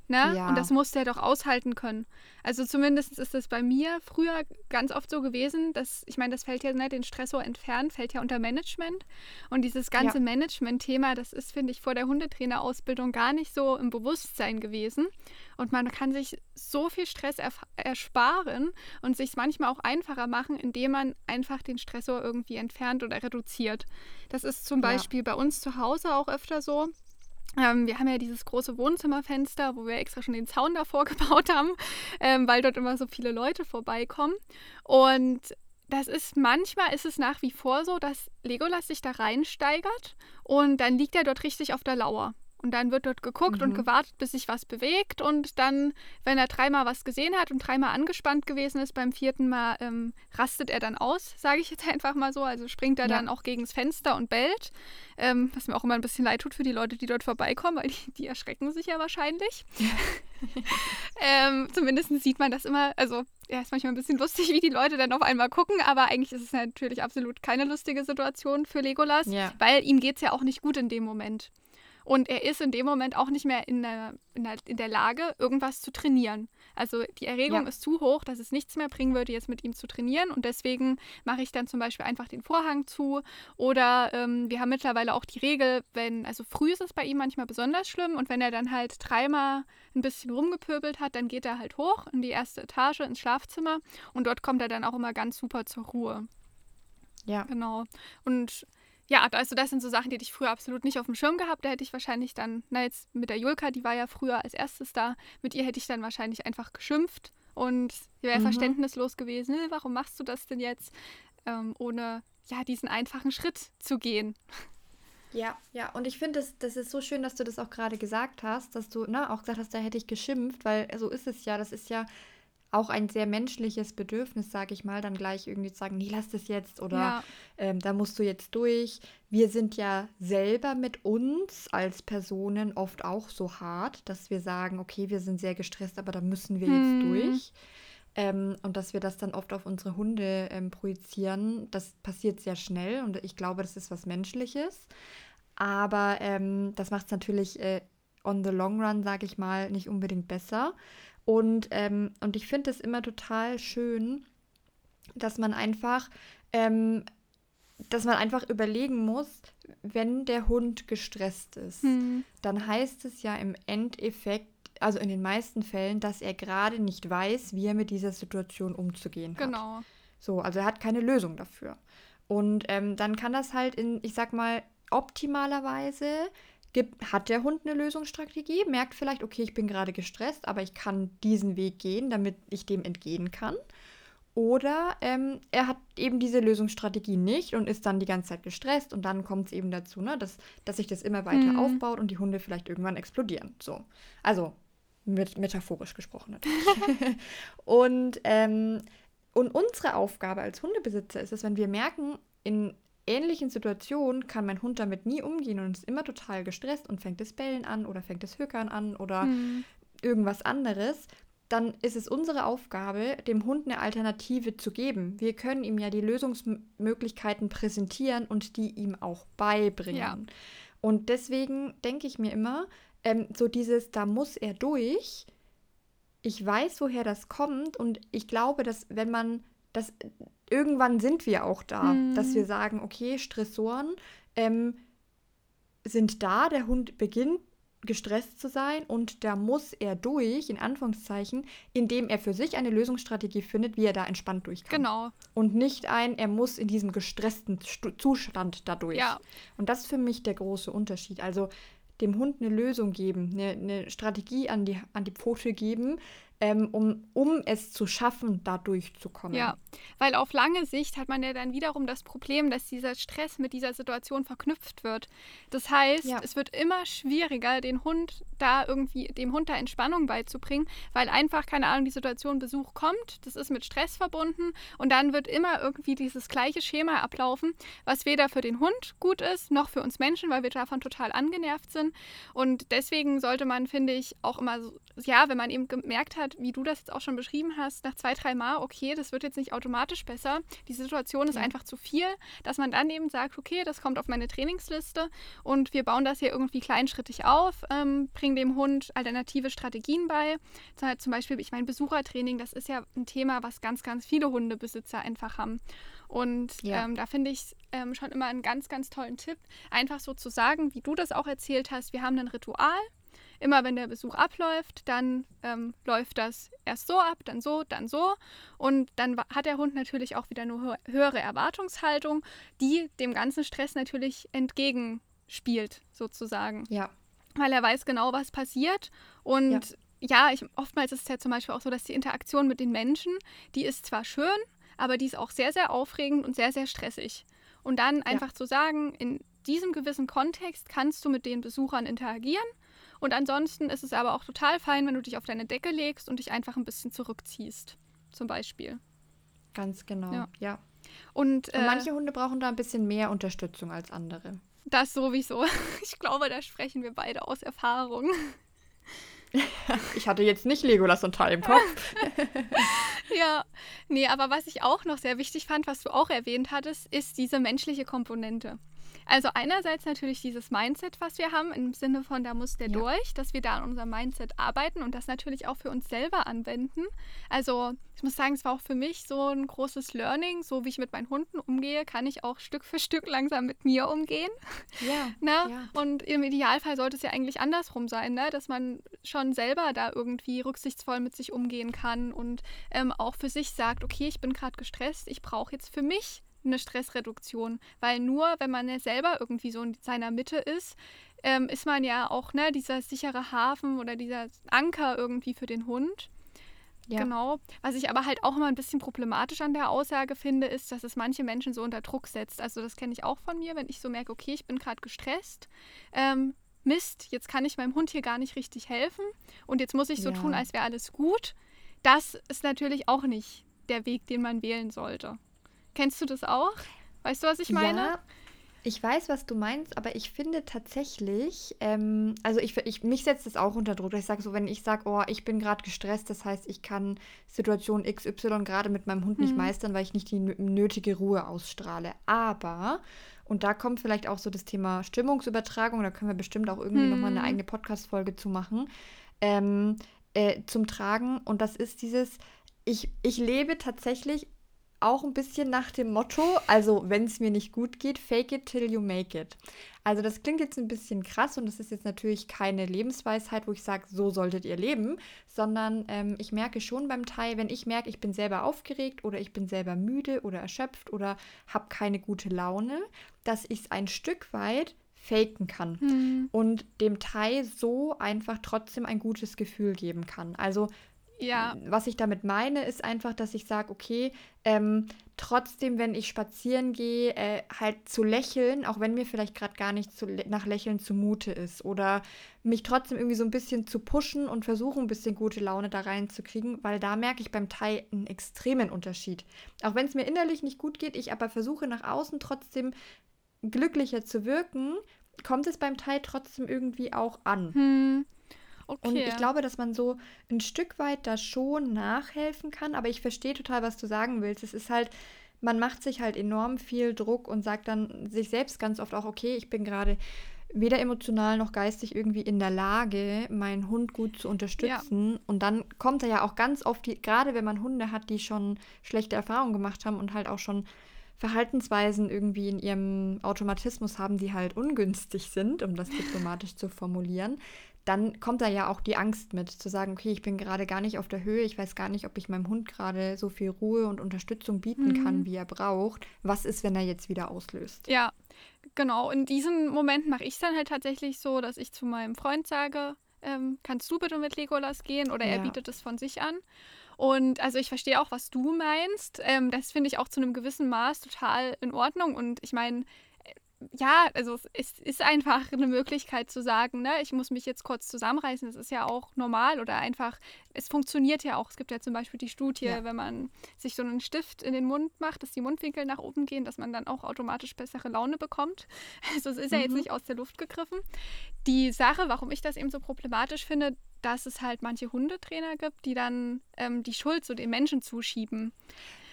Ne? Ja. Und das muss der doch aushalten können. Also zumindest ist es bei mir früher ganz oft so gewesen, dass, ich meine, das fällt ja, ne, den Stressor entfernt, fällt ja unter Management. Und dieses ganze ja. Management-Thema, das ist, finde ich, vor der Hundetrainerausbildung gar nicht so im Bewusstsein gewesen. Und man kann sich so viel Stress ersparen und sich manchmal auch einfacher machen, indem man einfach den Stressor irgendwie entfernt oder reduziert. Das ist zum ja. Beispiel bei uns zu Hause auch öfter so ähm, wir haben ja dieses große Wohnzimmerfenster, wo wir extra schon den Zaun davor [LAUGHS] gebaut haben, ähm, weil dort immer so viele Leute vorbeikommen. Und das ist manchmal ist es nach wie vor so, dass Legolas sich da reinsteigert und dann liegt er dort richtig auf der Lauer. Und dann wird dort geguckt mhm. und gewartet, bis sich was bewegt. Und dann, wenn er dreimal was gesehen hat und dreimal angespannt gewesen ist, beim vierten Mal ähm, rastet er dann aus, sage ich jetzt einfach mal so. Also springt er ja. dann auch gegen das Fenster und bellt. Ähm, was mir auch immer ein bisschen leid tut für die Leute, die dort vorbeikommen, weil die, die erschrecken sich ja wahrscheinlich. [LAUGHS] ähm, zumindest sieht man das immer. Also, ja, ist manchmal ein bisschen lustig, wie die Leute dann auf einmal gucken. Aber eigentlich ist es natürlich absolut keine lustige Situation für Legolas, ja. weil ihm geht es ja auch nicht gut in dem Moment. Und er ist in dem Moment auch nicht mehr in der, in der, in der Lage, irgendwas zu trainieren. Also die Erregung ja. ist zu hoch, dass es nichts mehr bringen würde, jetzt mit ihm zu trainieren. Und deswegen mache ich dann zum Beispiel einfach den Vorhang zu. Oder ähm, wir haben mittlerweile auch die Regel, wenn, also früh ist es bei ihm manchmal besonders schlimm und wenn er dann halt dreimal ein bisschen rumgepöbelt hat, dann geht er halt hoch in die erste Etage, ins Schlafzimmer. Und dort kommt er dann auch immer ganz super zur Ruhe. Ja. Genau. Und ja, also das sind so Sachen, die hätte ich früher absolut nicht auf dem Schirm gehabt. Da hätte ich wahrscheinlich dann, na jetzt mit der Julka, die war ja früher als erstes da, mit ihr hätte ich dann wahrscheinlich einfach geschimpft und wäre mhm. verständnislos gewesen. Warum machst du das denn jetzt? Ähm, ohne ja diesen einfachen Schritt zu gehen. Ja, ja, und ich finde, das, das ist so schön, dass du das auch gerade gesagt hast, dass du ne, auch gesagt hast, da hätte ich geschimpft, weil so ist es ja, das ist ja auch ein sehr menschliches Bedürfnis, sage ich mal, dann gleich irgendwie zu sagen, nee, lass das jetzt oder ja. ähm, da musst du jetzt durch. Wir sind ja selber mit uns als Personen oft auch so hart, dass wir sagen, okay, wir sind sehr gestresst, aber da müssen wir hm. jetzt durch. Ähm, und dass wir das dann oft auf unsere Hunde ähm, projizieren, das passiert sehr schnell und ich glaube, das ist was Menschliches. Aber ähm, das macht es natürlich äh, on the long run, sage ich mal, nicht unbedingt besser. Und, ähm, und ich finde es immer total schön, dass man einfach, ähm, dass man einfach überlegen muss, wenn der Hund gestresst ist, hm. dann heißt es ja im Endeffekt, also in den meisten Fällen, dass er gerade nicht weiß, wie er mit dieser Situation umzugehen hat. Genau. So, also er hat keine Lösung dafür. Und ähm, dann kann das halt in, ich sag mal, optimalerweise Gibt, hat der Hund eine Lösungsstrategie, merkt vielleicht, okay, ich bin gerade gestresst, aber ich kann diesen Weg gehen, damit ich dem entgehen kann. Oder ähm, er hat eben diese Lösungsstrategie nicht und ist dann die ganze Zeit gestresst und dann kommt es eben dazu, ne, dass, dass sich das immer weiter mhm. aufbaut und die Hunde vielleicht irgendwann explodieren. So. Also mit, metaphorisch gesprochen natürlich. [LAUGHS] und, ähm, und unsere Aufgabe als Hundebesitzer ist es, wenn wir merken, in ähnlichen Situationen kann mein Hund damit nie umgehen und ist immer total gestresst und fängt das Bellen an oder fängt das Hökern an oder mhm. irgendwas anderes, dann ist es unsere Aufgabe, dem Hund eine Alternative zu geben. Wir können ihm ja die Lösungsmöglichkeiten präsentieren und die ihm auch beibringen. Ja. Und deswegen denke ich mir immer, ähm, so dieses, da muss er durch. Ich weiß, woher das kommt und ich glaube, dass wenn man das irgendwann sind wir auch da, mhm. dass wir sagen, okay, Stressoren ähm, sind da, der Hund beginnt gestresst zu sein und da muss er durch, in Anführungszeichen, indem er für sich eine Lösungsstrategie findet, wie er da entspannt durch kann. Genau. Und nicht ein, er muss in diesem gestressten St Zustand dadurch. Ja. Und das ist für mich der große Unterschied. Also dem Hund eine Lösung geben, eine, eine Strategie an die, an die Pfote geben, ähm, um, um es zu schaffen, da durchzukommen. Ja, weil auf lange Sicht hat man ja dann wiederum das Problem, dass dieser Stress mit dieser Situation verknüpft wird. Das heißt, ja. es wird immer schwieriger, den Hund da irgendwie, dem Hund da Entspannung beizubringen, weil einfach, keine Ahnung, die Situation Besuch kommt, das ist mit Stress verbunden und dann wird immer irgendwie dieses gleiche Schema ablaufen, was weder für den Hund gut ist, noch für uns Menschen, weil wir davon total angenervt sind. Und deswegen sollte man, finde ich, auch immer so, ja, wenn man eben gemerkt hat, wie du das jetzt auch schon beschrieben hast, nach zwei, drei Mal, okay, das wird jetzt nicht automatisch besser, die Situation ist ja. einfach zu viel, dass man dann eben sagt, okay, das kommt auf meine Trainingsliste und wir bauen das hier irgendwie kleinschrittig auf, ähm, bringen dem Hund alternative Strategien bei. Zum Beispiel, ich meine, Besuchertraining, das ist ja ein Thema, was ganz, ganz viele Hundebesitzer einfach haben. Und ja. ähm, da finde ich ähm, schon immer einen ganz, ganz tollen Tipp, einfach so zu sagen, wie du das auch erzählt hast, wir haben ein Ritual, immer wenn der Besuch abläuft, dann ähm, läuft das erst so ab, dann so, dann so. Und dann hat der Hund natürlich auch wieder eine höhere Erwartungshaltung, die dem ganzen Stress natürlich entgegenspielt, sozusagen. Ja. Weil er weiß genau, was passiert. Und ja, ja ich, oftmals ist es ja zum Beispiel auch so, dass die Interaktion mit den Menschen, die ist zwar schön, aber die ist auch sehr, sehr aufregend und sehr, sehr stressig. Und dann einfach ja. zu sagen, in diesem gewissen Kontext kannst du mit den Besuchern interagieren und ansonsten ist es aber auch total fein, wenn du dich auf deine Decke legst und dich einfach ein bisschen zurückziehst, zum Beispiel. Ganz genau, ja. ja. Und, und manche äh, Hunde brauchen da ein bisschen mehr Unterstützung als andere. Das sowieso. [LAUGHS] Ich glaube, da sprechen wir beide aus Erfahrung. [LAUGHS] Ich hatte jetzt nicht Legolas und Tal im Kopf. [LAUGHS] ja, nee, aber was ich auch noch sehr wichtig fand, was du auch erwähnt hattest, ist diese menschliche Komponente. Also einerseits natürlich dieses Mindset, was wir haben, im Sinne von, da muss der ja. durch, dass wir da an unserem Mindset arbeiten und das natürlich auch für uns selber anwenden. Also ich muss sagen, es war auch für mich so ein großes Learning, so wie ich mit meinen Hunden umgehe, kann ich auch Stück für Stück langsam mit mir umgehen. Ja. [LAUGHS] ne? ja. Und im Idealfall sollte es ja eigentlich andersrum sein, ne? dass man schon selber da irgendwie rücksichtsvoll mit sich umgehen kann und ähm, auch für sich sagt, okay, ich bin gerade gestresst, ich brauche jetzt für mich eine Stressreduktion. Weil nur, wenn man ja selber irgendwie so in seiner Mitte ist, ähm, ist man ja auch ne, dieser sichere Hafen oder dieser Anker irgendwie für den Hund. Ja. Genau. Was ich aber halt auch immer ein bisschen problematisch an der Aussage finde, ist, dass es manche Menschen so unter Druck setzt. Also das kenne ich auch von mir, wenn ich so merke, okay, ich bin gerade gestresst. Ähm, Mist, jetzt kann ich meinem Hund hier gar nicht richtig helfen und jetzt muss ich so ja. tun, als wäre alles gut. Das ist natürlich auch nicht der Weg, den man wählen sollte. Kennst du das auch? Weißt du, was ich meine? Ja, ich weiß, was du meinst, aber ich finde tatsächlich, ähm, also ich, ich, mich setzt das auch unter Druck. Ich sage so, wenn ich sage, oh, ich bin gerade gestresst, das heißt, ich kann Situation XY gerade mit meinem Hund nicht mhm. meistern, weil ich nicht die nötige Ruhe ausstrahle. Aber, und da kommt vielleicht auch so das Thema Stimmungsübertragung, da können wir bestimmt auch irgendwie mhm. nochmal eine eigene Podcast-Folge zu machen, ähm, äh, zum Tragen. Und das ist dieses, ich, ich lebe tatsächlich auch ein bisschen nach dem Motto, also wenn es mir nicht gut geht, fake it till you make it. Also das klingt jetzt ein bisschen krass und das ist jetzt natürlich keine Lebensweisheit, wo ich sage, so solltet ihr leben, sondern ähm, ich merke schon beim Teil, wenn ich merke, ich bin selber aufgeregt oder ich bin selber müde oder erschöpft oder habe keine gute Laune, dass ich es ein Stück weit faken kann mhm. und dem Thai so einfach trotzdem ein gutes Gefühl geben kann. Also ja. Was ich damit meine, ist einfach, dass ich sage, okay, ähm, trotzdem, wenn ich spazieren gehe, äh, halt zu lächeln, auch wenn mir vielleicht gerade gar nicht zu, nach Lächeln zumute ist. Oder mich trotzdem irgendwie so ein bisschen zu pushen und versuchen, ein bisschen gute Laune da reinzukriegen, weil da merke ich beim Thai einen extremen Unterschied. Auch wenn es mir innerlich nicht gut geht, ich aber versuche nach außen trotzdem glücklicher zu wirken, kommt es beim Thai trotzdem irgendwie auch an. Hm. Okay. Und ich glaube, dass man so ein Stück weit da schon nachhelfen kann, aber ich verstehe total, was du sagen willst. Es ist halt, man macht sich halt enorm viel Druck und sagt dann sich selbst ganz oft auch, okay, ich bin gerade weder emotional noch geistig irgendwie in der Lage, meinen Hund gut zu unterstützen. Ja. Und dann kommt er ja auch ganz oft, die, gerade wenn man Hunde hat, die schon schlechte Erfahrungen gemacht haben und halt auch schon Verhaltensweisen irgendwie in ihrem Automatismus haben, die halt ungünstig sind, um das diplomatisch zu formulieren, dann kommt da ja auch die Angst mit, zu sagen, okay, ich bin gerade gar nicht auf der Höhe, ich weiß gar nicht, ob ich meinem Hund gerade so viel Ruhe und Unterstützung bieten mhm. kann, wie er braucht. Was ist, wenn er jetzt wieder auslöst? Ja, genau. In diesem Moment mache ich es dann halt tatsächlich so, dass ich zu meinem Freund sage, ähm, kannst du bitte mit Legolas gehen? Oder ja. er bietet es von sich an. Und also ich verstehe auch, was du meinst. Ähm, das finde ich auch zu einem gewissen Maß total in Ordnung. Und ich meine, ja, also es ist einfach eine Möglichkeit zu sagen, ne, ich muss mich jetzt kurz zusammenreißen. Das ist ja auch normal oder einfach, es funktioniert ja auch. Es gibt ja zum Beispiel die Studie, ja. wenn man sich so einen Stift in den Mund macht, dass die Mundwinkel nach oben gehen, dass man dann auch automatisch bessere Laune bekommt. [LAUGHS] Also es ist mhm. ja jetzt mhm. nicht aus der Luft gegriffen. Die Sache, warum ich das eben so problematisch finde, dass es halt manche Hundetrainer gibt, die dann ähm, die Schuld so den Menschen zuschieben.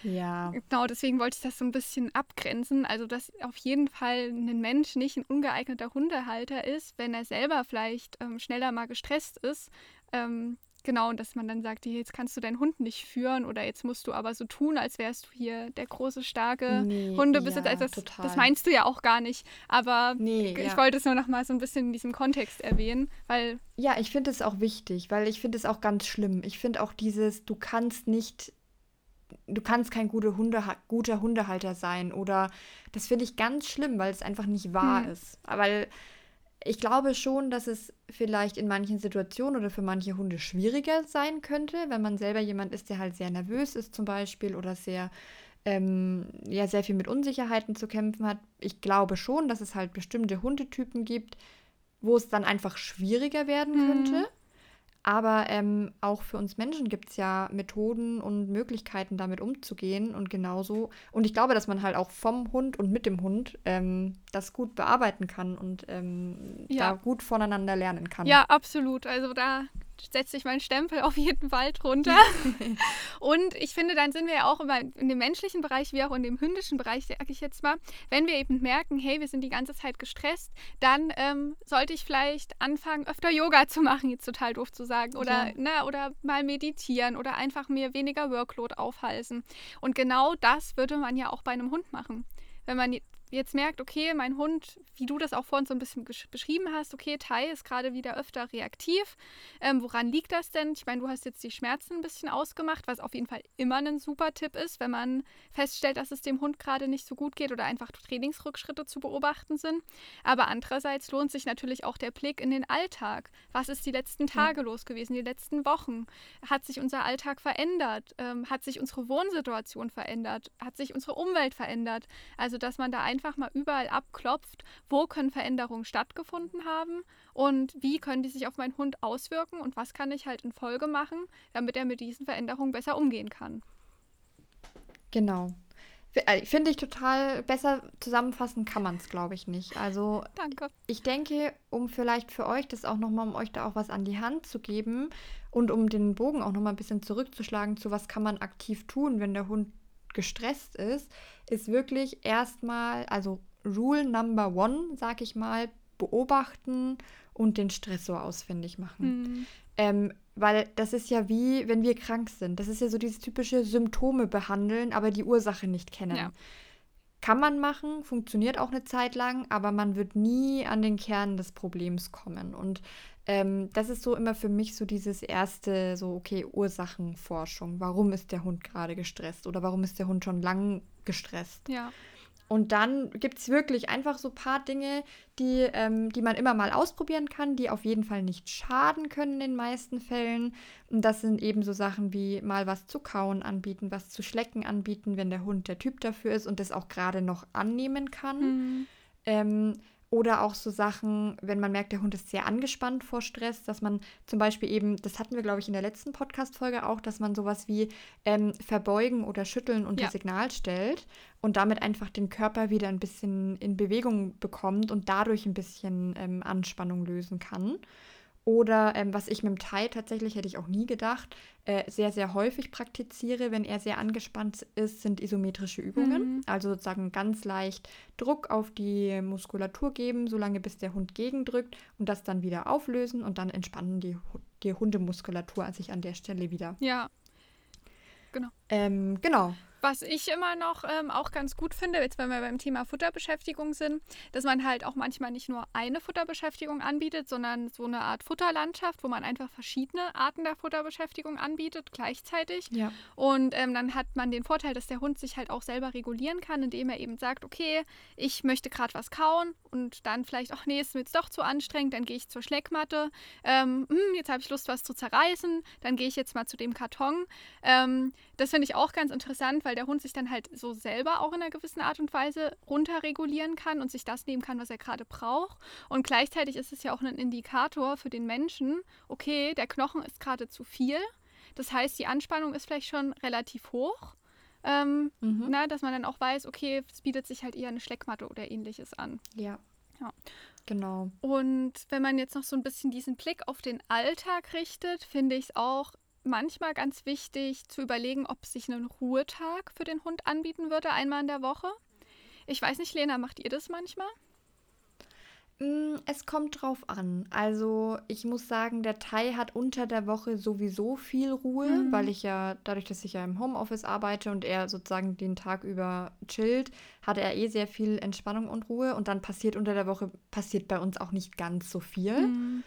Ja. Genau, deswegen wollte ich das so ein bisschen abgrenzen. Also, dass auf jeden Fall ein Mensch nicht ein ungeeigneter Hundehalter ist, wenn er selber vielleicht ähm, schneller mal gestresst ist. Ähm, genau, und dass man dann sagt, jetzt kannst du deinen Hund nicht führen oder jetzt musst du aber so tun, als wärst du hier der große, starke nee, Hundebesitzer. Ja, also das, das, meinst du ja auch gar nicht. Aber nee, ich ja. wollte es nur noch mal so ein bisschen in diesem Kontext erwähnen, weil. Ja, ich finde es auch wichtig, weil ich finde es auch ganz schlimm. Ich finde auch dieses, du kannst nicht du kannst kein guter, Hunde, guter Hundehalter sein oder das finde ich ganz schlimm, weil es einfach nicht wahr hm. ist. Weil ich glaube schon, dass es vielleicht in manchen Situationen oder für manche Hunde schwieriger sein könnte, wenn man selber jemand ist, der halt sehr nervös ist zum Beispiel oder sehr, ähm, ja, sehr viel mit Unsicherheiten zu kämpfen hat. Ich glaube schon, dass es halt bestimmte Hundetypen gibt, wo es dann einfach schwieriger werden könnte. Hm. Aber ähm, auch für uns Menschen gibt es ja Methoden und Möglichkeiten, damit umzugehen. Und genauso. Und ich glaube, dass man halt auch vom Hund und mit dem Hund ähm, das gut bearbeiten kann und ähm, ja. da gut voneinander lernen kann. Ja, absolut. Also da setze ich meinen Stempel [LAUGHS] auf jeden Fall drunter. [LAUGHS] und ich finde, dann sind wir ja auch immer in dem menschlichen Bereich wie auch in dem hündischen Bereich, sage ich jetzt mal, wenn wir eben merken, hey, wir sind die ganze Zeit gestresst, dann ähm, sollte ich vielleicht anfangen, öfter Yoga zu machen, jetzt total doof zu sagen, oder, ja. ne, oder mal meditieren oder einfach mir weniger Workload aufhalsen. Und genau das würde man ja auch bei einem Hund machen wenn man jetzt merkt, okay, mein Hund, wie du das auch vorhin so ein bisschen beschrieben hast, okay, Tai ist gerade wieder öfter reaktiv. Ähm, woran liegt das denn? Ich meine, du hast jetzt die Schmerzen ein bisschen ausgemacht, was auf jeden Fall immer ein super Tipp ist, wenn man feststellt, dass es dem Hund gerade nicht so gut geht oder einfach Trainingsrückschritte zu beobachten sind. Aber andererseits lohnt sich natürlich auch der Blick in den Alltag. Was ist die letzten Tage ja. los gewesen, die letzten Wochen? Hat sich unser Alltag verändert? Ähm, hat sich unsere Wohnsituation verändert? Hat sich unsere Umwelt verändert? Also, dass man da einfach einfach mal überall abklopft, wo können Veränderungen stattgefunden haben und wie können die sich auf meinen Hund auswirken und was kann ich halt in Folge machen, damit er mit diesen Veränderungen besser umgehen kann. Genau. Äh, finde ich total besser zusammenfassen kann man es, glaube ich, nicht. Also Danke. ich denke, um vielleicht für euch das auch nochmal, um euch da auch was an die Hand zu geben und um den Bogen auch nochmal ein bisschen zurückzuschlagen zu, was kann man aktiv tun, wenn der Hund gestresst ist, ist wirklich erstmal, also Rule Number One, sag ich mal, beobachten und den Stressor ausfindig machen. Mhm. Ähm, weil das ist ja wie, wenn wir krank sind. Das ist ja so dieses typische Symptome behandeln, aber die Ursache nicht kennen. Ja. Kann man machen, funktioniert auch eine Zeit lang, aber man wird nie an den Kern des Problems kommen. Und ähm, das ist so immer für mich so dieses erste, so, okay, Ursachenforschung. Warum ist der Hund gerade gestresst oder warum ist der Hund schon lang gestresst? Ja. Und dann gibt es wirklich einfach so ein paar Dinge, die, ähm, die man immer mal ausprobieren kann, die auf jeden Fall nicht schaden können in den meisten Fällen. Und das sind eben so Sachen wie mal was zu kauen anbieten, was zu schlecken anbieten, wenn der Hund der Typ dafür ist und das auch gerade noch annehmen kann. Mhm. Ähm, oder auch so Sachen, wenn man merkt, der Hund ist sehr angespannt vor Stress, dass man zum Beispiel eben, das hatten wir, glaube ich, in der letzten Podcast-Folge auch, dass man sowas wie ähm, verbeugen oder schütteln unter ja. Signal stellt und damit einfach den Körper wieder ein bisschen in Bewegung bekommt und dadurch ein bisschen ähm, Anspannung lösen kann. Oder ähm, was ich mit dem Thai tatsächlich, hätte ich auch nie gedacht, äh, sehr, sehr häufig praktiziere, wenn er sehr angespannt ist, sind isometrische Übungen. Mhm. Also sozusagen ganz leicht Druck auf die Muskulatur geben, solange bis der Hund gegendrückt und das dann wieder auflösen und dann entspannen die, die Hundemuskulatur sich an der Stelle wieder. Ja. Genau. Ähm, genau. Was ich immer noch ähm, auch ganz gut finde, jetzt wenn wir beim Thema Futterbeschäftigung sind, dass man halt auch manchmal nicht nur eine Futterbeschäftigung anbietet, sondern so eine Art Futterlandschaft, wo man einfach verschiedene Arten der Futterbeschäftigung anbietet gleichzeitig. Ja. Und ähm, dann hat man den Vorteil, dass der Hund sich halt auch selber regulieren kann, indem er eben sagt, okay, ich möchte gerade was kauen und dann vielleicht, ach nee, ist mir jetzt doch zu anstrengend, dann gehe ich zur Schleckmatte. Ähm, hm, jetzt habe ich Lust, was zu zerreißen, dann gehe ich jetzt mal zu dem Karton. Ähm, das finde ich auch ganz interessant, weil der Hund sich dann halt so selber auch in einer gewissen Art und Weise runterregulieren kann und sich das nehmen kann, was er gerade braucht. Und gleichzeitig ist es ja auch ein Indikator für den Menschen, okay, der Knochen ist gerade zu viel. Das heißt, die Anspannung ist vielleicht schon relativ hoch. Ähm, mhm. na, dass man dann auch weiß, okay, es bietet sich halt eher eine Schleckmatte oder ähnliches an. Ja. Ja. Genau. Und wenn man jetzt noch so ein bisschen diesen Blick auf den Alltag richtet, finde ich es auch manchmal ganz wichtig zu überlegen, ob sich ein Ruhetag für den Hund anbieten würde, einmal in der Woche. Ich weiß nicht, Lena, macht ihr das manchmal? Mm, es kommt drauf an. Also ich muss sagen, der Thai hat unter der Woche sowieso viel Ruhe, mhm. weil ich ja, dadurch, dass ich ja im Homeoffice arbeite und er sozusagen den Tag über chillt, hat er eh sehr viel Entspannung und Ruhe. Und dann passiert unter der Woche, passiert bei uns auch nicht ganz so viel. Mhm.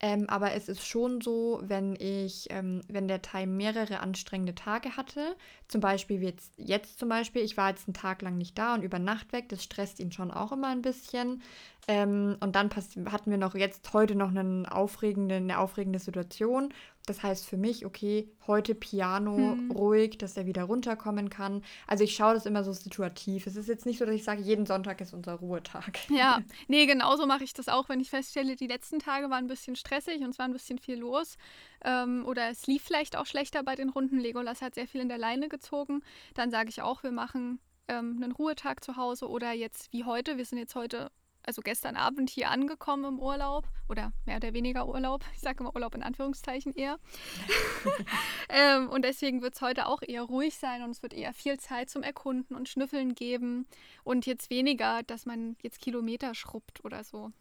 Ähm, aber es ist schon so, wenn ich, ähm, wenn der Thai mehrere anstrengende Tage hatte, zum Beispiel jetzt, jetzt zum Beispiel, ich war jetzt einen Tag lang nicht da und über Nacht weg, das stresst ihn schon auch immer ein bisschen. Ähm, und dann hatten wir noch jetzt heute noch einen aufregende, eine aufregende Situation. Das heißt für mich, okay, heute Piano hm. ruhig, dass er wieder runterkommen kann. Also ich schaue das immer so situativ. Es ist jetzt nicht so, dass ich sage, jeden Sonntag ist unser Ruhetag. Ja, [LAUGHS] nee, genauso mache ich das auch, wenn ich feststelle, die letzten Tage waren ein bisschen stressig und es war ein bisschen viel los. Ähm, oder es lief vielleicht auch schlechter bei den Runden. Legolas hat sehr viel in der Leine gezogen. Dann sage ich auch, wir machen ähm, einen Ruhetag zu Hause oder jetzt wie heute, wir sind jetzt heute also gestern Abend hier angekommen im Urlaub oder mehr oder weniger Urlaub. Ich sage immer Urlaub in Anführungszeichen eher. [LAUGHS] ähm, und deswegen wird es heute auch eher ruhig sein und es wird eher viel Zeit zum Erkunden und Schnüffeln geben und jetzt weniger, dass man jetzt Kilometer schrubbt oder so.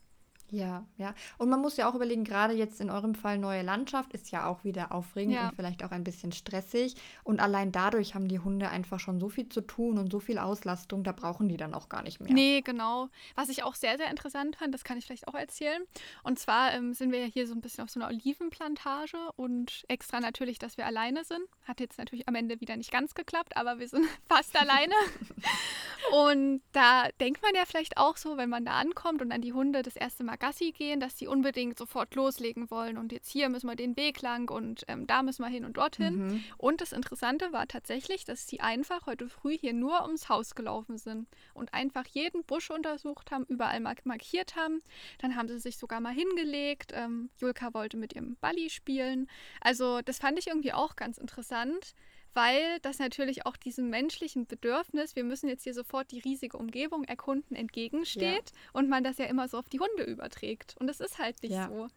Ja, ja. Und man muss ja auch überlegen, gerade jetzt in eurem Fall neue Landschaft ist ja auch wieder aufregend ja. und vielleicht auch ein bisschen stressig. Und allein dadurch haben die Hunde einfach schon so viel zu tun und so viel Auslastung, da brauchen die dann auch gar nicht mehr. Nee, genau. Was ich auch sehr, sehr interessant fand, das kann ich vielleicht auch erzählen. Und zwar ähm, sind wir ja hier so ein bisschen auf so einer Olivenplantage und extra natürlich, dass wir alleine sind. Hat jetzt natürlich am Ende wieder nicht ganz geklappt, aber wir sind [LAUGHS] fast alleine. [LAUGHS] Und da denkt man ja vielleicht auch so, wenn man da ankommt und dann die Hunde das erste Mal Gassi gehen, dass die unbedingt sofort loslegen wollen und jetzt hier müssen wir den Weg lang und ähm, da müssen wir hin und dorthin. Mhm. Und das Interessante war tatsächlich, dass sie einfach heute früh hier nur ums Haus gelaufen sind und einfach jeden Busch untersucht haben, überall markiert haben. Dann haben sie sich sogar mal hingelegt. Ähm, Julka wollte mit ihrem Balli spielen. Also das fand ich irgendwie auch ganz interessant weil das natürlich auch diesem menschlichen Bedürfnis, wir müssen jetzt hier sofort die riesige Umgebung erkunden, entgegensteht ja. und man das ja immer so auf die Hunde überträgt. Und das ist halt nicht ja. so.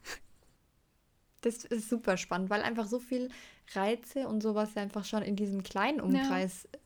Das ist super spannend, weil einfach so viel Reize und sowas ja einfach schon in diesem kleinen Umkreis ja.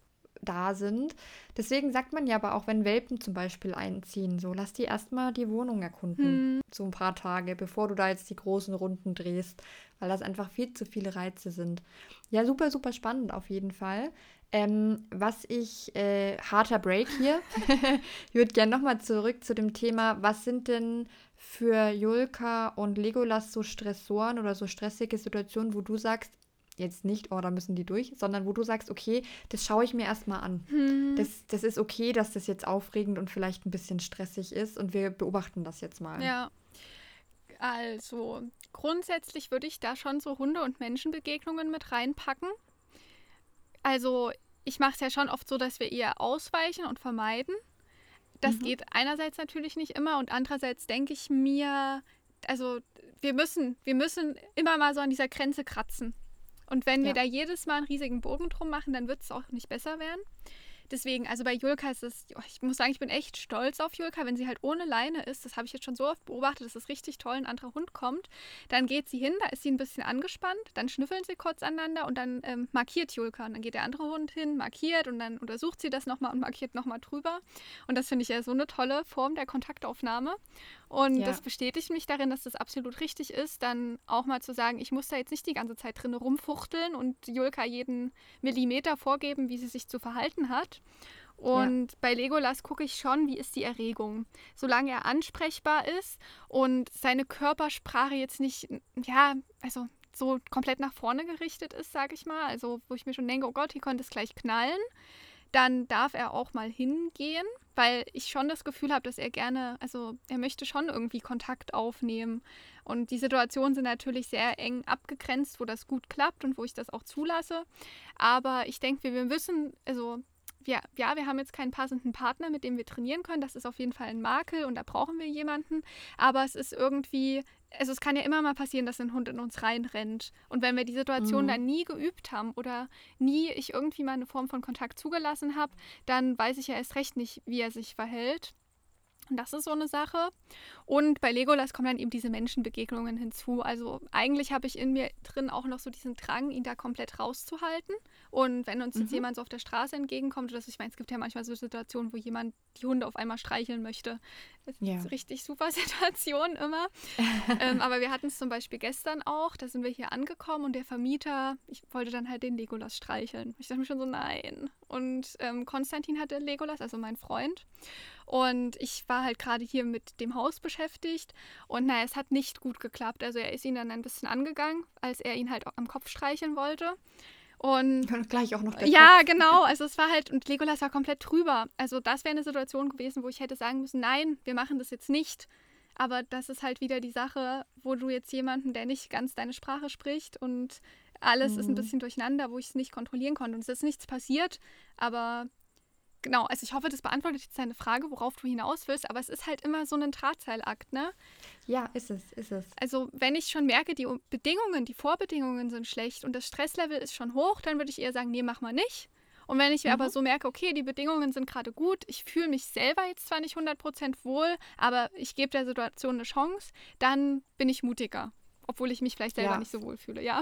Da sind. Deswegen sagt man ja aber auch, wenn Welpen zum Beispiel einziehen, so lass die erstmal die Wohnung erkunden, hm. so ein paar Tage, bevor du da jetzt die großen Runden drehst weil das einfach viel zu viele Reize sind. Ja, super, super spannend auf jeden Fall. Ähm, was ich, äh, harter Break hier. [LAUGHS] ich würde gerne nochmal zurück zu dem Thema, was sind denn für Julka und Legolas so Stressoren oder so stressige Situationen, wo du sagst, jetzt nicht, oh, da müssen die durch, sondern wo du sagst, okay, das schaue ich mir erstmal an. Hm. Das, das ist okay, dass das jetzt aufregend und vielleicht ein bisschen stressig ist und wir beobachten das jetzt mal. Ja. Also, grundsätzlich würde ich da schon so Hunde- und Menschenbegegnungen mit reinpacken. Also, ich mache es ja schon oft so, dass wir eher ausweichen und vermeiden. Das mhm. geht einerseits natürlich nicht immer und andererseits denke ich mir, also wir müssen, wir müssen immer mal so an dieser Grenze kratzen. Und wenn wir ja. da jedes Mal einen riesigen Bogen drum machen, dann wird es auch nicht besser werden. Deswegen, also bei Julka ist es, ich muss sagen, ich bin echt stolz auf Julka, wenn sie halt ohne Leine ist. Das habe ich jetzt schon so oft beobachtet, dass es richtig toll ein anderer Hund kommt. Dann geht sie hin, da ist sie ein bisschen angespannt, dann schnüffeln sie kurz aneinander und dann ähm, markiert Julka. Und dann geht der andere Hund hin, markiert und dann untersucht sie das nochmal und markiert nochmal drüber. Und das finde ich ja so eine tolle Form der Kontaktaufnahme. Und ja. das bestätigt mich darin, dass das absolut richtig ist, dann auch mal zu sagen, ich muss da jetzt nicht die ganze Zeit drin rumfuchteln und Julka jeden Millimeter vorgeben, wie sie sich zu verhalten hat. Und ja. bei Legolas gucke ich schon, wie ist die Erregung. Solange er ansprechbar ist und seine Körpersprache jetzt nicht, ja, also so komplett nach vorne gerichtet ist, sage ich mal. Also wo ich mir schon denke, oh Gott, hier könnte es gleich knallen dann darf er auch mal hingehen, weil ich schon das Gefühl habe, dass er gerne, also er möchte schon irgendwie Kontakt aufnehmen. Und die Situationen sind natürlich sehr eng abgegrenzt, wo das gut klappt und wo ich das auch zulasse. Aber ich denke, wir müssen, also ja, ja, wir haben jetzt keinen passenden Partner, mit dem wir trainieren können. Das ist auf jeden Fall ein Makel und da brauchen wir jemanden. Aber es ist irgendwie also es kann ja immer mal passieren, dass ein Hund in uns reinrennt. Und wenn wir die Situation mhm. dann nie geübt haben oder nie ich irgendwie mal eine Form von Kontakt zugelassen habe, dann weiß ich ja erst recht nicht, wie er sich verhält. Und das ist so eine Sache. Und bei Legolas kommen dann eben diese Menschenbegegnungen hinzu. Also eigentlich habe ich in mir drin auch noch so diesen Drang, ihn da komplett rauszuhalten. Und wenn uns mhm. jetzt jemand so auf der Straße entgegenkommt, oder so, ich meine, es gibt ja manchmal so Situationen, wo jemand die Hunde auf einmal streicheln möchte. Das ja. ist richtig super [LAUGHS] Situation immer. ähm, aber wir hatten es zum Beispiel gestern auch, da sind wir hier angekommen und der Vermieter, ich wollte dann halt den Legolas streicheln. Ich dachte mir schon so, nein. Und ähm, Konstantin hatte Legolas, also mein Freund. Und ich war halt gerade hier mit dem Haus beschäftigt und naja, es hat nicht gut geklappt. Also er ist ihn dann ein bisschen angegangen, als er ihn halt am Kopf streicheln wollte. Und, [LAUGHS] und gleich auch noch der Ja, Kopf. genau. [LAUGHS] Also es war halt, und Legolas war komplett drüber. Also das wäre eine Situation gewesen, wo ich hätte sagen müssen, nein, wir machen das jetzt nicht. Aber das ist halt wieder die Sache, wo du jetzt jemanden, der nicht ganz deine Sprache spricht und alles mhm. ist ein mhm. bisschen durcheinander, wo ich es nicht kontrollieren konnte. Und es ist nichts passiert, aber genau, also ich hoffe, das beantwortet jetzt deine Frage, worauf du hinaus willst, aber es ist halt immer so ein Drahtseilakt, ne? Ja, ist es, ist es. Also, wenn ich schon merke, die Bedingungen, die Vorbedingungen sind schlecht und das Stresslevel ist schon hoch, dann würde ich eher sagen, nee, mach mal nicht. Und wenn ich mhm. aber so merke, okay, die Bedingungen sind gerade gut, ich fühle mich selber jetzt zwar nicht 100% wohl, aber ich gebe der Situation eine Chance, dann bin ich mutiger, obwohl ich mich vielleicht selber ja. nicht so wohl fühle, ja.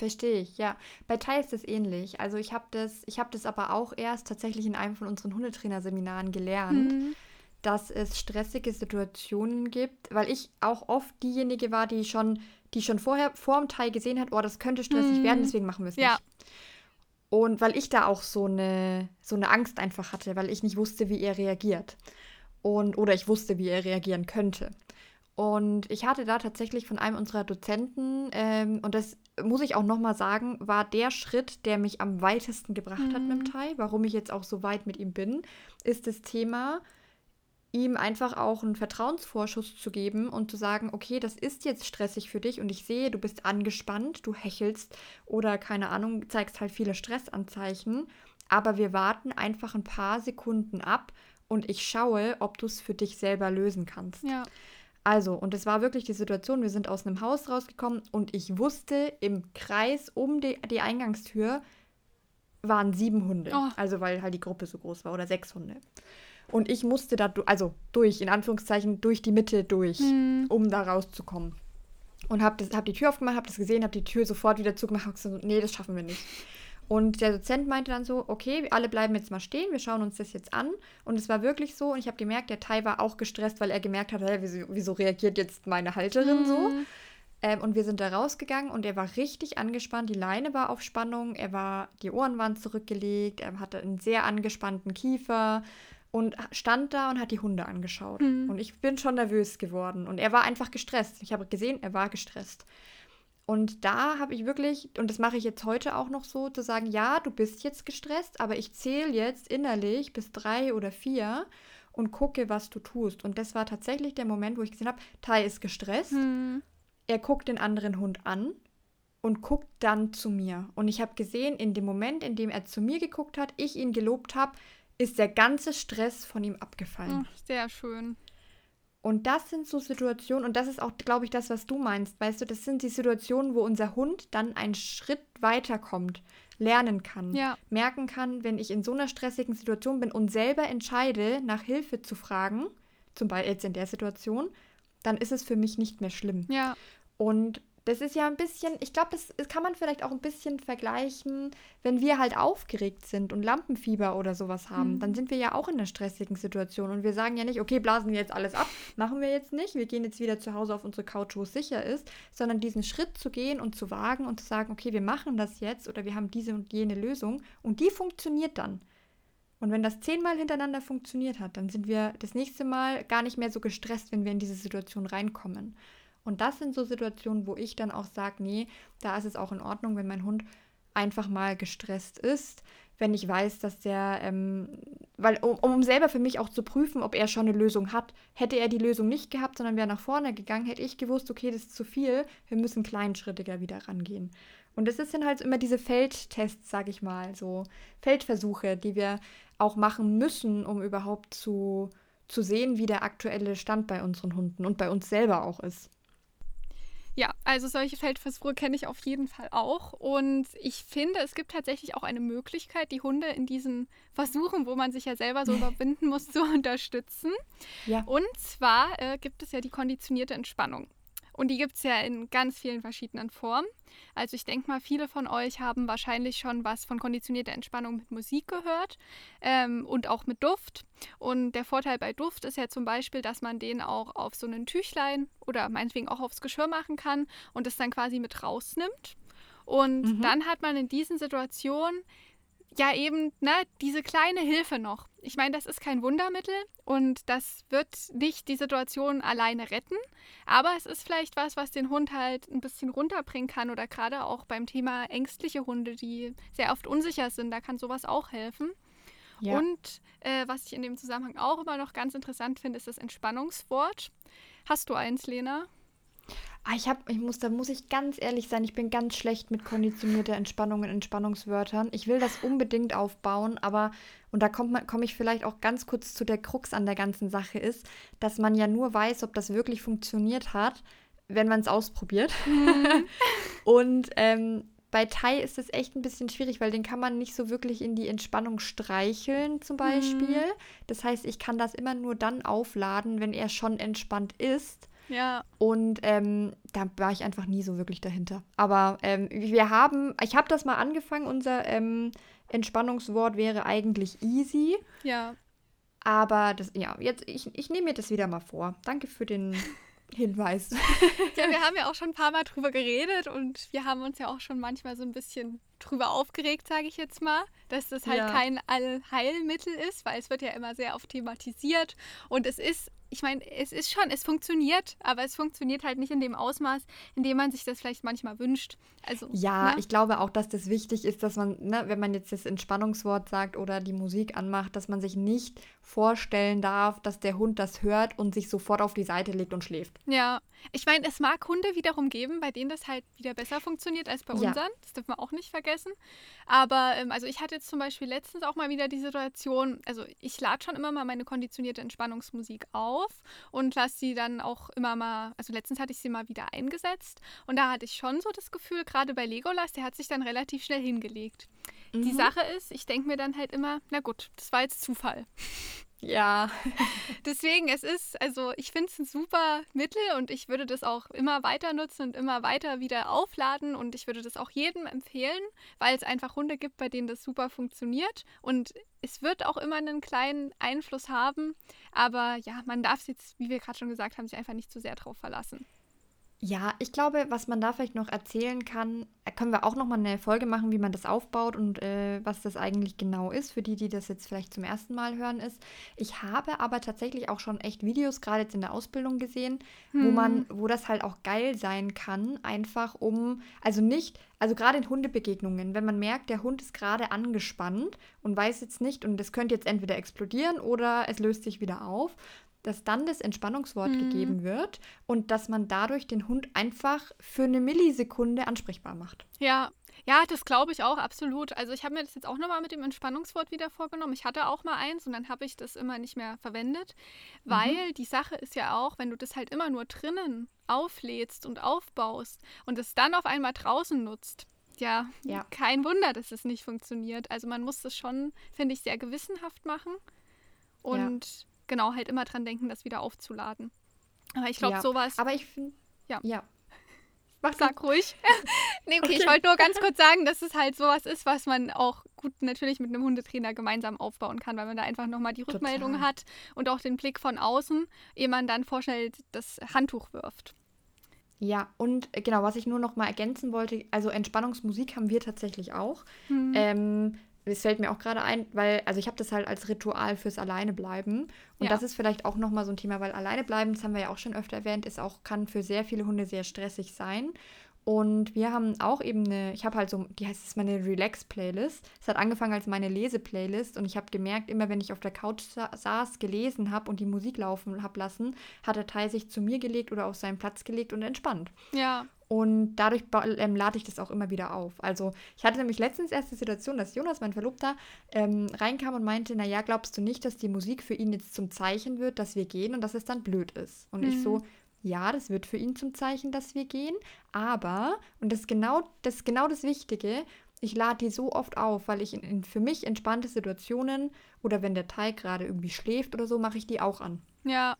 Verstehe ich, ja. Bei Tai ist es ähnlich. Also ich habe das, ich habe das aber auch erst tatsächlich in einem von unseren Hundetrainerseminaren gelernt, mhm. dass es stressige Situationen gibt, weil ich auch oft diejenige war, die schon, die schon vorher vor dem Tai gesehen hat, oh, das könnte stressig mhm. werden, deswegen machen wir es ja. nicht. Und weil ich da auch so eine, so eine Angst einfach hatte, weil ich nicht wusste, wie er reagiert. Und, oder ich wusste, wie er reagieren könnte. Und ich hatte da tatsächlich von einem unserer Dozenten, ähm, und das muss ich auch nochmal sagen, war der Schritt, der mich am weitesten gebracht mhm. hat mit dem mhm. Tai, warum ich jetzt auch so weit mit ihm bin, ist das Thema, ihm einfach auch einen Vertrauensvorschuss zu geben und zu sagen, okay, das ist jetzt stressig für dich und ich sehe, du bist angespannt, du hechelst oder keine Ahnung, zeigst halt viele Stressanzeichen, aber wir warten einfach ein paar Sekunden ab und ich schaue, ob du es für dich selber lösen kannst. Ja. Also, und es war wirklich die Situation, wir sind aus einem Haus rausgekommen und ich wusste, im Kreis um die, die Eingangstür waren sieben Hunde. Oh. Also, weil halt die Gruppe so groß war oder sechs Hunde. Und ich musste da, also durch, in Anführungszeichen, durch die Mitte durch, mhm. um da rauszukommen. Und habe hab die Tür aufgemacht, habe das gesehen, habe die Tür sofort wieder zugemacht und gesagt, nee, das schaffen wir nicht. Und der Dozent meinte dann so, okay, wir alle bleiben jetzt mal stehen, wir schauen uns das jetzt an. Und es war wirklich so. Und ich habe gemerkt, der Tai war auch gestresst, weil er gemerkt hat, hey, wieso, wieso reagiert jetzt meine Halterin mhm. so? Ähm, und wir sind da rausgegangen und er war richtig angespannt. Die Leine war auf Spannung, er war, die Ohren waren zurückgelegt, er hatte einen sehr angespannten Kiefer und stand da und hat die Hunde angeschaut. Mhm. Und ich bin schon nervös geworden. Und er war einfach gestresst. Ich habe gesehen, er war gestresst. Und da habe ich wirklich, und das mache ich jetzt heute auch noch so, zu sagen, ja, du bist jetzt gestresst, aber ich zähle jetzt innerlich bis drei oder vier und gucke, was du tust. Und das war tatsächlich der Moment, wo ich gesehen habe, Tai ist gestresst. Hm. Er guckt den anderen Hund an und guckt dann zu mir. Und ich habe gesehen, in dem Moment, in dem er zu mir geguckt hat, ich ihn gelobt habe, ist der ganze Stress von ihm abgefallen. Ach, sehr schön. Und das sind so Situationen, und das ist auch, glaube ich, das, was du meinst, weißt du, das sind die Situationen, wo unser Hund dann einen Schritt weiterkommt, lernen kann, ja. merken kann, wenn ich in so einer stressigen Situation bin und selber entscheide, nach Hilfe zu fragen, zum Beispiel jetzt in der Situation, dann ist es für mich nicht mehr schlimm. Ja. Und das ist ja ein bisschen, ich glaube, das, das, kann man vielleicht auch ein bisschen vergleichen, wenn wir halt aufgeregt sind und Lampenfieber oder sowas haben, mhm. dann sind wir ja auch in einer stressigen Situation und wir sagen ja nicht, okay, blasen wir jetzt alles ab, machen wir jetzt nicht, wir gehen jetzt wieder zu Hause auf unsere Couch, wo es sicher ist, sondern diesen Schritt zu gehen und zu wagen und zu sagen, okay, wir machen das jetzt oder wir haben diese und jene Lösung und die funktioniert dann. Und wenn das zehnmal hintereinander funktioniert hat, dann sind wir das nächste Mal gar nicht mehr so gestresst, wenn wir in diese Situation reinkommen. Und das sind so Situationen, wo ich dann auch sage, nee, da ist es auch in Ordnung, wenn mein Hund einfach mal gestresst ist, wenn ich weiß, dass der, ähm, weil um, um selber für mich auch zu prüfen, ob er schon eine Lösung hat. Hätte er die Lösung nicht gehabt, sondern wäre nach vorne gegangen, hätte ich gewusst, okay, das ist zu viel, wir müssen kleinschrittiger wieder rangehen. Und das sind halt immer diese Feldtests, sage ich mal, so Feldversuche, die wir auch machen müssen, um überhaupt zu, zu sehen, wie der aktuelle Stand bei unseren Hunden und bei uns selber auch ist. Ja, also solche Feldversuche kenne ich auf jeden Fall auch. Und ich finde, es gibt tatsächlich auch eine Möglichkeit, die Hunde in diesen Versuchen, wo man sich ja selber so [LAUGHS] überwinden muss, zu unterstützen. Ja. Und zwar äh, gibt es ja die konditionierte Entspannung. Und die gibt es ja in ganz vielen verschiedenen Formen. Also ich denke mal, viele von euch haben wahrscheinlich schon was von konditionierter Entspannung mit Musik gehört ähm, und auch mit Duft. Und der Vorteil bei Duft ist ja zum Beispiel, dass man den auch auf so einen Tüchlein oder meinetwegen auch aufs Geschirr machen kann und es dann quasi mit rausnimmt. Und mhm. dann hat man in diesen Situationen ja eben ne, diese kleine Hilfe noch. Ich meine, das ist kein Wundermittel und das wird nicht die Situation alleine retten, aber es ist vielleicht was, was den Hund halt ein bisschen runterbringen kann oder gerade auch beim Thema ängstliche Hunde, die sehr oft unsicher sind, da kann sowas auch helfen. Ja. Und äh, was ich in dem Zusammenhang auch immer noch ganz interessant finde, ist das Entspannungswort. Hast du eins, Lena? Ah, ich habe, ich muss, da muss ich ganz ehrlich sein, ich bin ganz schlecht mit konditionierter Entspannung und Entspannungswörtern. Ich will das unbedingt aufbauen, aber, und da komme komm ich vielleicht auch ganz kurz zu der Krux an der ganzen Sache ist, dass man ja nur weiß, ob das wirklich funktioniert hat, wenn man es ausprobiert. Mhm. [LAUGHS] und ähm, bei Tai ist es echt ein bisschen schwierig, weil den kann man nicht so wirklich in die Entspannung streicheln, zum Beispiel. Mhm. Das heißt, ich kann das immer nur dann aufladen, wenn er schon entspannt ist. Ja. Und ähm, da war ich einfach nie so wirklich dahinter. Aber ähm, wir haben, ich habe das mal angefangen, unser ähm, Entspannungswort wäre eigentlich easy. Ja. Aber das, ja, jetzt, ich, ich nehme mir das wieder mal vor. Danke für den [LAUGHS] Hinweis. ja, wir haben ja auch schon ein paar Mal drüber geredet und wir haben uns ja auch schon manchmal so ein bisschen drüber aufgeregt, sage ich jetzt mal, dass das halt ja. kein Allheilmittel ist, weil es wird ja immer sehr oft thematisiert und es ist ich meine, es ist schon, es funktioniert, aber es funktioniert halt nicht in dem Ausmaß, in dem man sich das vielleicht manchmal wünscht. Also, ja, ne? ich glaube auch, dass das wichtig ist, dass man, ne, wenn man jetzt das Entspannungswort sagt oder die Musik anmacht, dass man sich nicht vorstellen darf, dass der Hund das hört und sich sofort auf die Seite legt und schläft. Ja, ich meine, es mag Hunde wiederum geben, bei denen das halt wieder besser funktioniert als bei ja. unseren. Das dürfen wir auch nicht vergessen. Aber ähm, also ich hatte jetzt zum Beispiel letztens auch mal wieder die Situation, also ich lade schon immer mal meine konditionierte Entspannungsmusik auf und lasse sie dann auch immer mal, also letztens hatte ich sie mal wieder eingesetzt und da hatte ich schon so das Gefühl, gerade bei Legolas, der hat sich dann relativ schnell hingelegt. Mhm. Die Sache ist, ich denke mir dann halt immer, na gut, das war jetzt Zufall. Ja. [LAUGHS] Deswegen, es ist, also ich finde es ein super Mittel und ich würde das auch immer weiter nutzen und immer weiter wieder aufladen und ich würde das auch jedem empfehlen, weil es einfach Hunde gibt, bei denen das super funktioniert und es wird auch immer einen kleinen Einfluss haben, aber ja, man darf es jetzt, wie wir gerade schon gesagt haben, sich einfach nicht zu sehr drauf verlassen. Ja, ich glaube, was man da vielleicht noch erzählen kann, äh, können wir auch noch mal eine Folge machen, wie man das aufbaut und äh, was das eigentlich genau ist, für die, die das jetzt vielleicht zum ersten Mal hören ist. Ich habe aber tatsächlich auch schon echt Videos, gerade jetzt in der Ausbildung gesehen, hm. wo man, wo das halt auch geil sein kann, einfach um, also nicht, also gerade in Hundebegegnungen, wenn man merkt, der Hund ist gerade angespannt und weiß jetzt nicht, und das könnte jetzt entweder explodieren oder es löst sich wieder auf, dass dann das Entspannungswort mhm. gegeben wird und dass man dadurch den Hund einfach für eine Millisekunde ansprechbar macht. Ja, ja, das glaube ich auch, absolut. Also ich habe mir das jetzt auch nochmal mit dem Entspannungswort wieder vorgenommen. Ich hatte auch mal eins und dann habe ich das immer nicht mehr verwendet, weil mhm. die Sache ist ja auch, wenn du das halt immer nur drinnen auflädst und aufbaust und es dann auf einmal draußen nutzt, ja, ja. kein Wunder, dass es nicht funktioniert. Also man muss das schon, finde ich, sehr gewissenhaft machen und ja genau, halt immer dran denken, das wieder aufzuladen. Aber ich glaube, ja. sowas. Aber ich finde. Ja. ja. Mach Sag ruhig. [LAUGHS] nee, okay, okay, ich wollte nur ganz kurz sagen, dass es halt sowas ist, was man auch gut natürlich mit einem Hundetrainer gemeinsam aufbauen kann, weil man da einfach nochmal die Rückmeldung Total. hat und auch den Blick von außen, ehe man dann vorschnell das Handtuch wirft. Ja, und äh, genau, was ich nur noch mal ergänzen wollte, also Entspannungsmusik haben wir tatsächlich auch. Mhm. Ähm, es fällt mir auch gerade ein, weil, also ich habe das halt als Ritual fürs Alleinebleiben. Und ja. das ist vielleicht auch nochmal so ein Thema, weil Alleinebleiben, das haben wir ja auch schon öfter erwähnt, ist auch, kann für sehr viele Hunde sehr stressig sein. Und wir haben auch eben eine, ich habe halt so, die heißt es meine Relax-Playlist. Es hat angefangen als meine Lese-Playlist und ich habe gemerkt, immer wenn ich auf der Couch sa saß, gelesen habe und die Musik laufen habe lassen, hat der Teil sich zu mir gelegt oder auf seinen Platz gelegt und entspannt. Ja. Und dadurch ähm, lade ich das auch immer wieder auf. Also ich hatte nämlich letztens erst die Situation, dass Jonas, mein Verlobter, ähm, reinkam und meinte, naja, glaubst du nicht, dass die Musik für ihn jetzt zum Zeichen wird, dass wir gehen und dass es dann blöd ist? Und mhm. ich so, mhm. ja, das wird für ihn zum Zeichen, dass wir gehen, aber, und das ist genau das, ist genau das Wichtige, ich lade die so oft auf, weil ich in, in für mich entspannte Situationen oder wenn der Teig gerade irgendwie schläft oder so, mache ich die auch an. Ja,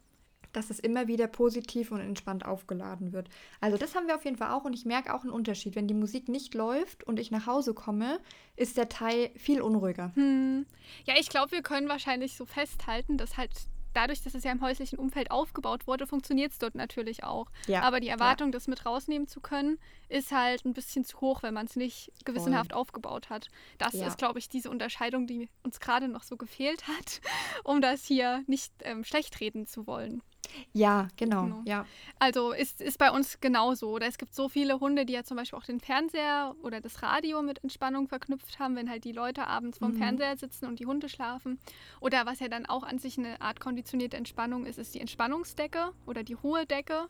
dass es immer wieder positiv und entspannt aufgeladen wird. Also das haben wir auf jeden Fall auch und ich merke auch einen Unterschied. Wenn die Musik nicht läuft und ich nach Hause komme, ist der Teil viel unruhiger. Hm. Ja, ich glaube, wir können wahrscheinlich so festhalten, dass halt dadurch, dass es ja im häuslichen Umfeld aufgebaut wurde, funktioniert es dort natürlich auch. Ja, Aber die Erwartung, ja. das mit rausnehmen zu können, ist halt ein bisschen zu hoch, wenn man es nicht gewissenhaft Voll. aufgebaut hat. Das ja. ist, glaube ich, diese Unterscheidung, die uns gerade noch so gefehlt hat, [LAUGHS] um das hier nicht ähm, schlecht reden zu wollen. Ja, genau, genau. Ja. Also ist, ist bei uns genauso. Oder es gibt so viele Hunde, die ja zum Beispiel auch den Fernseher oder das Radio mit Entspannung verknüpft haben, wenn halt die Leute abends vorm mhm. Fernseher sitzen und die Hunde schlafen. Oder was ja dann auch an sich eine Art konditionierte Entspannung ist, ist die Entspannungsdecke oder die Ruhedecke.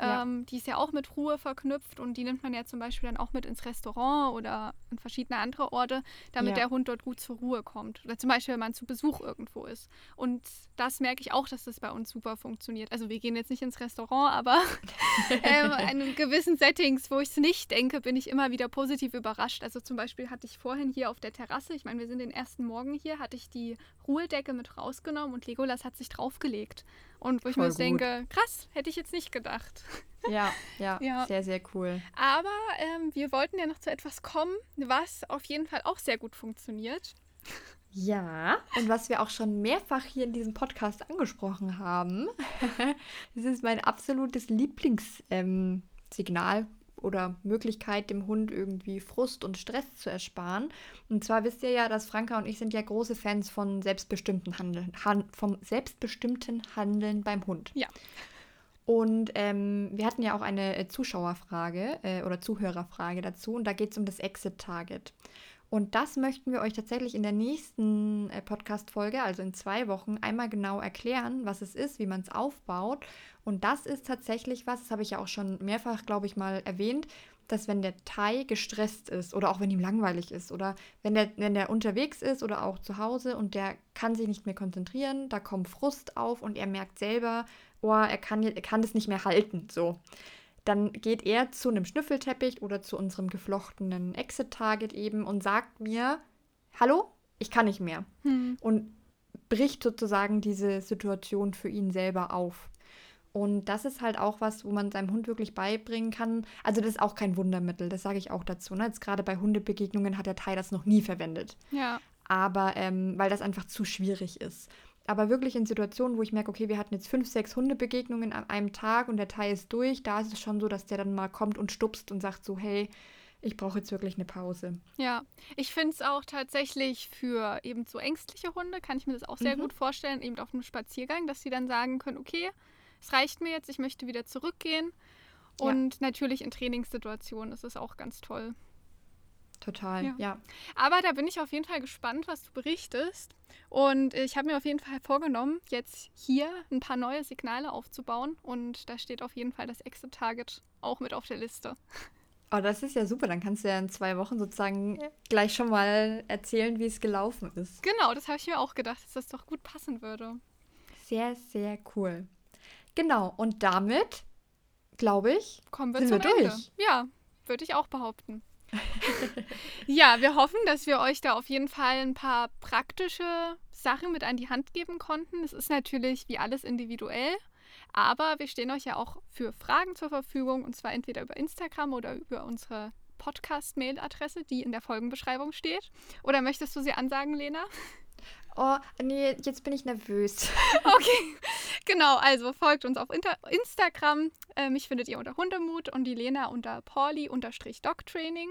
Ja. Ähm, die ist ja auch mit Ruhe verknüpft und die nimmt man ja zum Beispiel dann auch mit ins Restaurant oder in verschiedene andere Orte, damit ja. der Hund dort gut zur Ruhe kommt. Oder zum Beispiel, wenn man zu Besuch irgendwo ist. Und das merke ich auch, dass das bei uns super funktioniert. Also wir gehen jetzt nicht ins Restaurant, aber [LAUGHS] ähm, in gewissen Settings, wo ich es nicht denke, bin ich immer wieder positiv überrascht. Also zum Beispiel hatte ich vorhin hier auf der Terrasse, ich meine, wir sind den ersten Morgen hier, hatte ich die Ruhedecke mit rausgenommen und Legolas hat sich draufgelegt. Und wo ich Voll mir gut. denke, krass, hätte ich jetzt nicht gedacht. [LAUGHS] Ja, ja, ja. sehr, sehr cool. Aber ähm, wir wollten ja noch zu etwas kommen, was auf jeden Fall auch sehr gut funktioniert. Ja, und was wir auch schon mehrfach hier in diesem Podcast angesprochen haben, [LAUGHS] das ist mein absolutes Lieblingssignal ähm, oder Möglichkeit, dem Hund irgendwie Frust und Stress zu ersparen. Und zwar wisst ihr ja, dass Franka und ich sind ja große Fans von selbstbestimmten Handeln, han vom selbstbestimmten Handeln beim Hund. Ja. Und ähm, wir hatten ja auch eine äh, Zuschauerfrage äh, oder Zuhörerfrage dazu und da geht es um das Exit-Target. Und das möchten wir euch tatsächlich in der nächsten äh, Podcast-Folge, also in zwei Wochen, einmal genau erklären, was es ist, wie man es aufbaut. Und das ist tatsächlich was, das habe ich ja auch schon mehrfach, glaube ich, mal erwähnt, dass wenn der Thai gestresst ist oder auch wenn ihm langweilig ist oder wenn der, wenn der unterwegs ist oder auch zu Hause und der kann sich nicht mehr konzentrieren, da kommt Frust auf und er merkt selber, oh, er kann, er kann das nicht mehr halten, so dann geht er zu einem Schnüffelteppich oder zu unserem geflochtenen Exit-Target eben und sagt mir, hallo, ich kann nicht mehr. Hm. Und bricht sozusagen diese Situation für ihn selber auf. Und das ist halt auch was, wo man seinem Hund wirklich beibringen kann. Also das ist auch kein Wundermittel, das sage ich auch dazu. Ne? Jetzt gerade bei Hundebegegnungen hat der Thai das noch nie verwendet. Ja. Aber ähm, weil das einfach zu schwierig ist. Aber wirklich in Situationen, wo ich merke, okay, wir hatten jetzt fünf, sechs Hundebegegnungen an einem Tag und der Teil ist durch, da ist es schon so, dass der dann mal kommt und stupst und sagt so, hey, ich brauche jetzt wirklich eine Pause. Ja, ich finde es auch tatsächlich für eben so ängstliche Hunde, kann ich mir das auch sehr mhm. gut vorstellen, eben auf einem Spaziergang, dass sie dann sagen können, okay, es reicht mir jetzt, ich möchte wieder zurückgehen. Und ja. natürlich in Trainingssituationen ist es auch ganz toll. Total, ja. ja. Aber da bin ich auf jeden Fall gespannt, was du berichtest. Und ich habe mir auf jeden Fall vorgenommen, jetzt hier ein paar neue Signale aufzubauen. Und da steht auf jeden Fall das Exit-Target auch mit auf der Liste. Oh, das ist ja super. Dann kannst du ja in zwei Wochen sozusagen gleich schon mal erzählen, wie es gelaufen ist. Genau, das habe ich mir auch gedacht, dass das doch gut passen würde. Sehr, sehr cool. Genau, und damit, glaube ich, kommen wir sind zum wir durch. Ende. Ja, würde ich auch behaupten. [LAUGHS] ja, wir hoffen, dass wir euch da auf jeden Fall ein paar praktische Sachen mit an die Hand geben konnten. Es ist natürlich wie alles individuell, aber wir stehen euch ja auch für Fragen zur Verfügung und zwar entweder über Instagram oder über unsere Podcast-Mail-Adresse, die in der Folgenbeschreibung steht. Oder möchtest du sie ansagen, Lena? Oh, nee, jetzt bin ich nervös. [LAUGHS] okay, genau. Also folgt uns auf Inter Instagram. Äh, mich findet ihr unter Hundemut und die Lena unter Pauli-Dogtraining.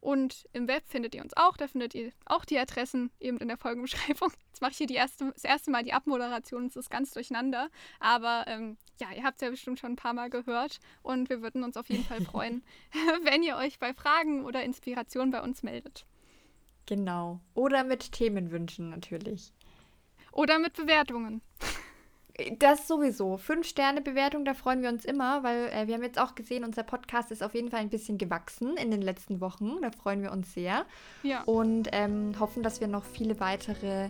Und im Web findet ihr uns auch. Da findet ihr auch die Adressen eben in der Folgenbeschreibung. [LAUGHS] Jetzt mache ich hier erste, das erste Mal die Abmoderation. Es ist ganz durcheinander. Aber ähm, ja, ihr habt es ja bestimmt schon ein paar Mal gehört. Und wir würden uns auf jeden Fall freuen, [LAUGHS] wenn ihr euch bei Fragen oder Inspirationen bei uns meldet. Genau. Oder mit Themenwünschen natürlich. Oder mit Bewertungen. Das sowieso. Fünf-Sterne-Bewertung, da freuen wir uns immer, weil äh, wir haben jetzt auch gesehen, unser Podcast ist auf jeden Fall ein bisschen gewachsen in den letzten Wochen. Da freuen wir uns sehr. Ja. Und ähm, hoffen, dass wir noch viele weitere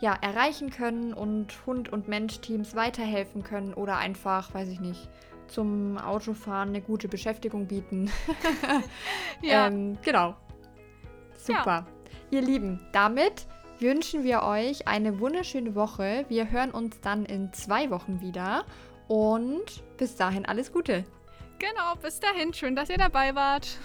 ja, erreichen können und Hund- und Mensch-Teams weiterhelfen können oder einfach, weiß ich nicht, zum Autofahren eine gute Beschäftigung bieten. [LAUGHS] ja. [LAUGHS] Ähm, genau. Super. Ja. Ihr Lieben, damit wünschen wir euch eine wunderschöne Woche. Wir hören uns dann in zwei Wochen wieder. Und bis dahin alles Gute. Genau, bis dahin. Schön, dass ihr dabei wart.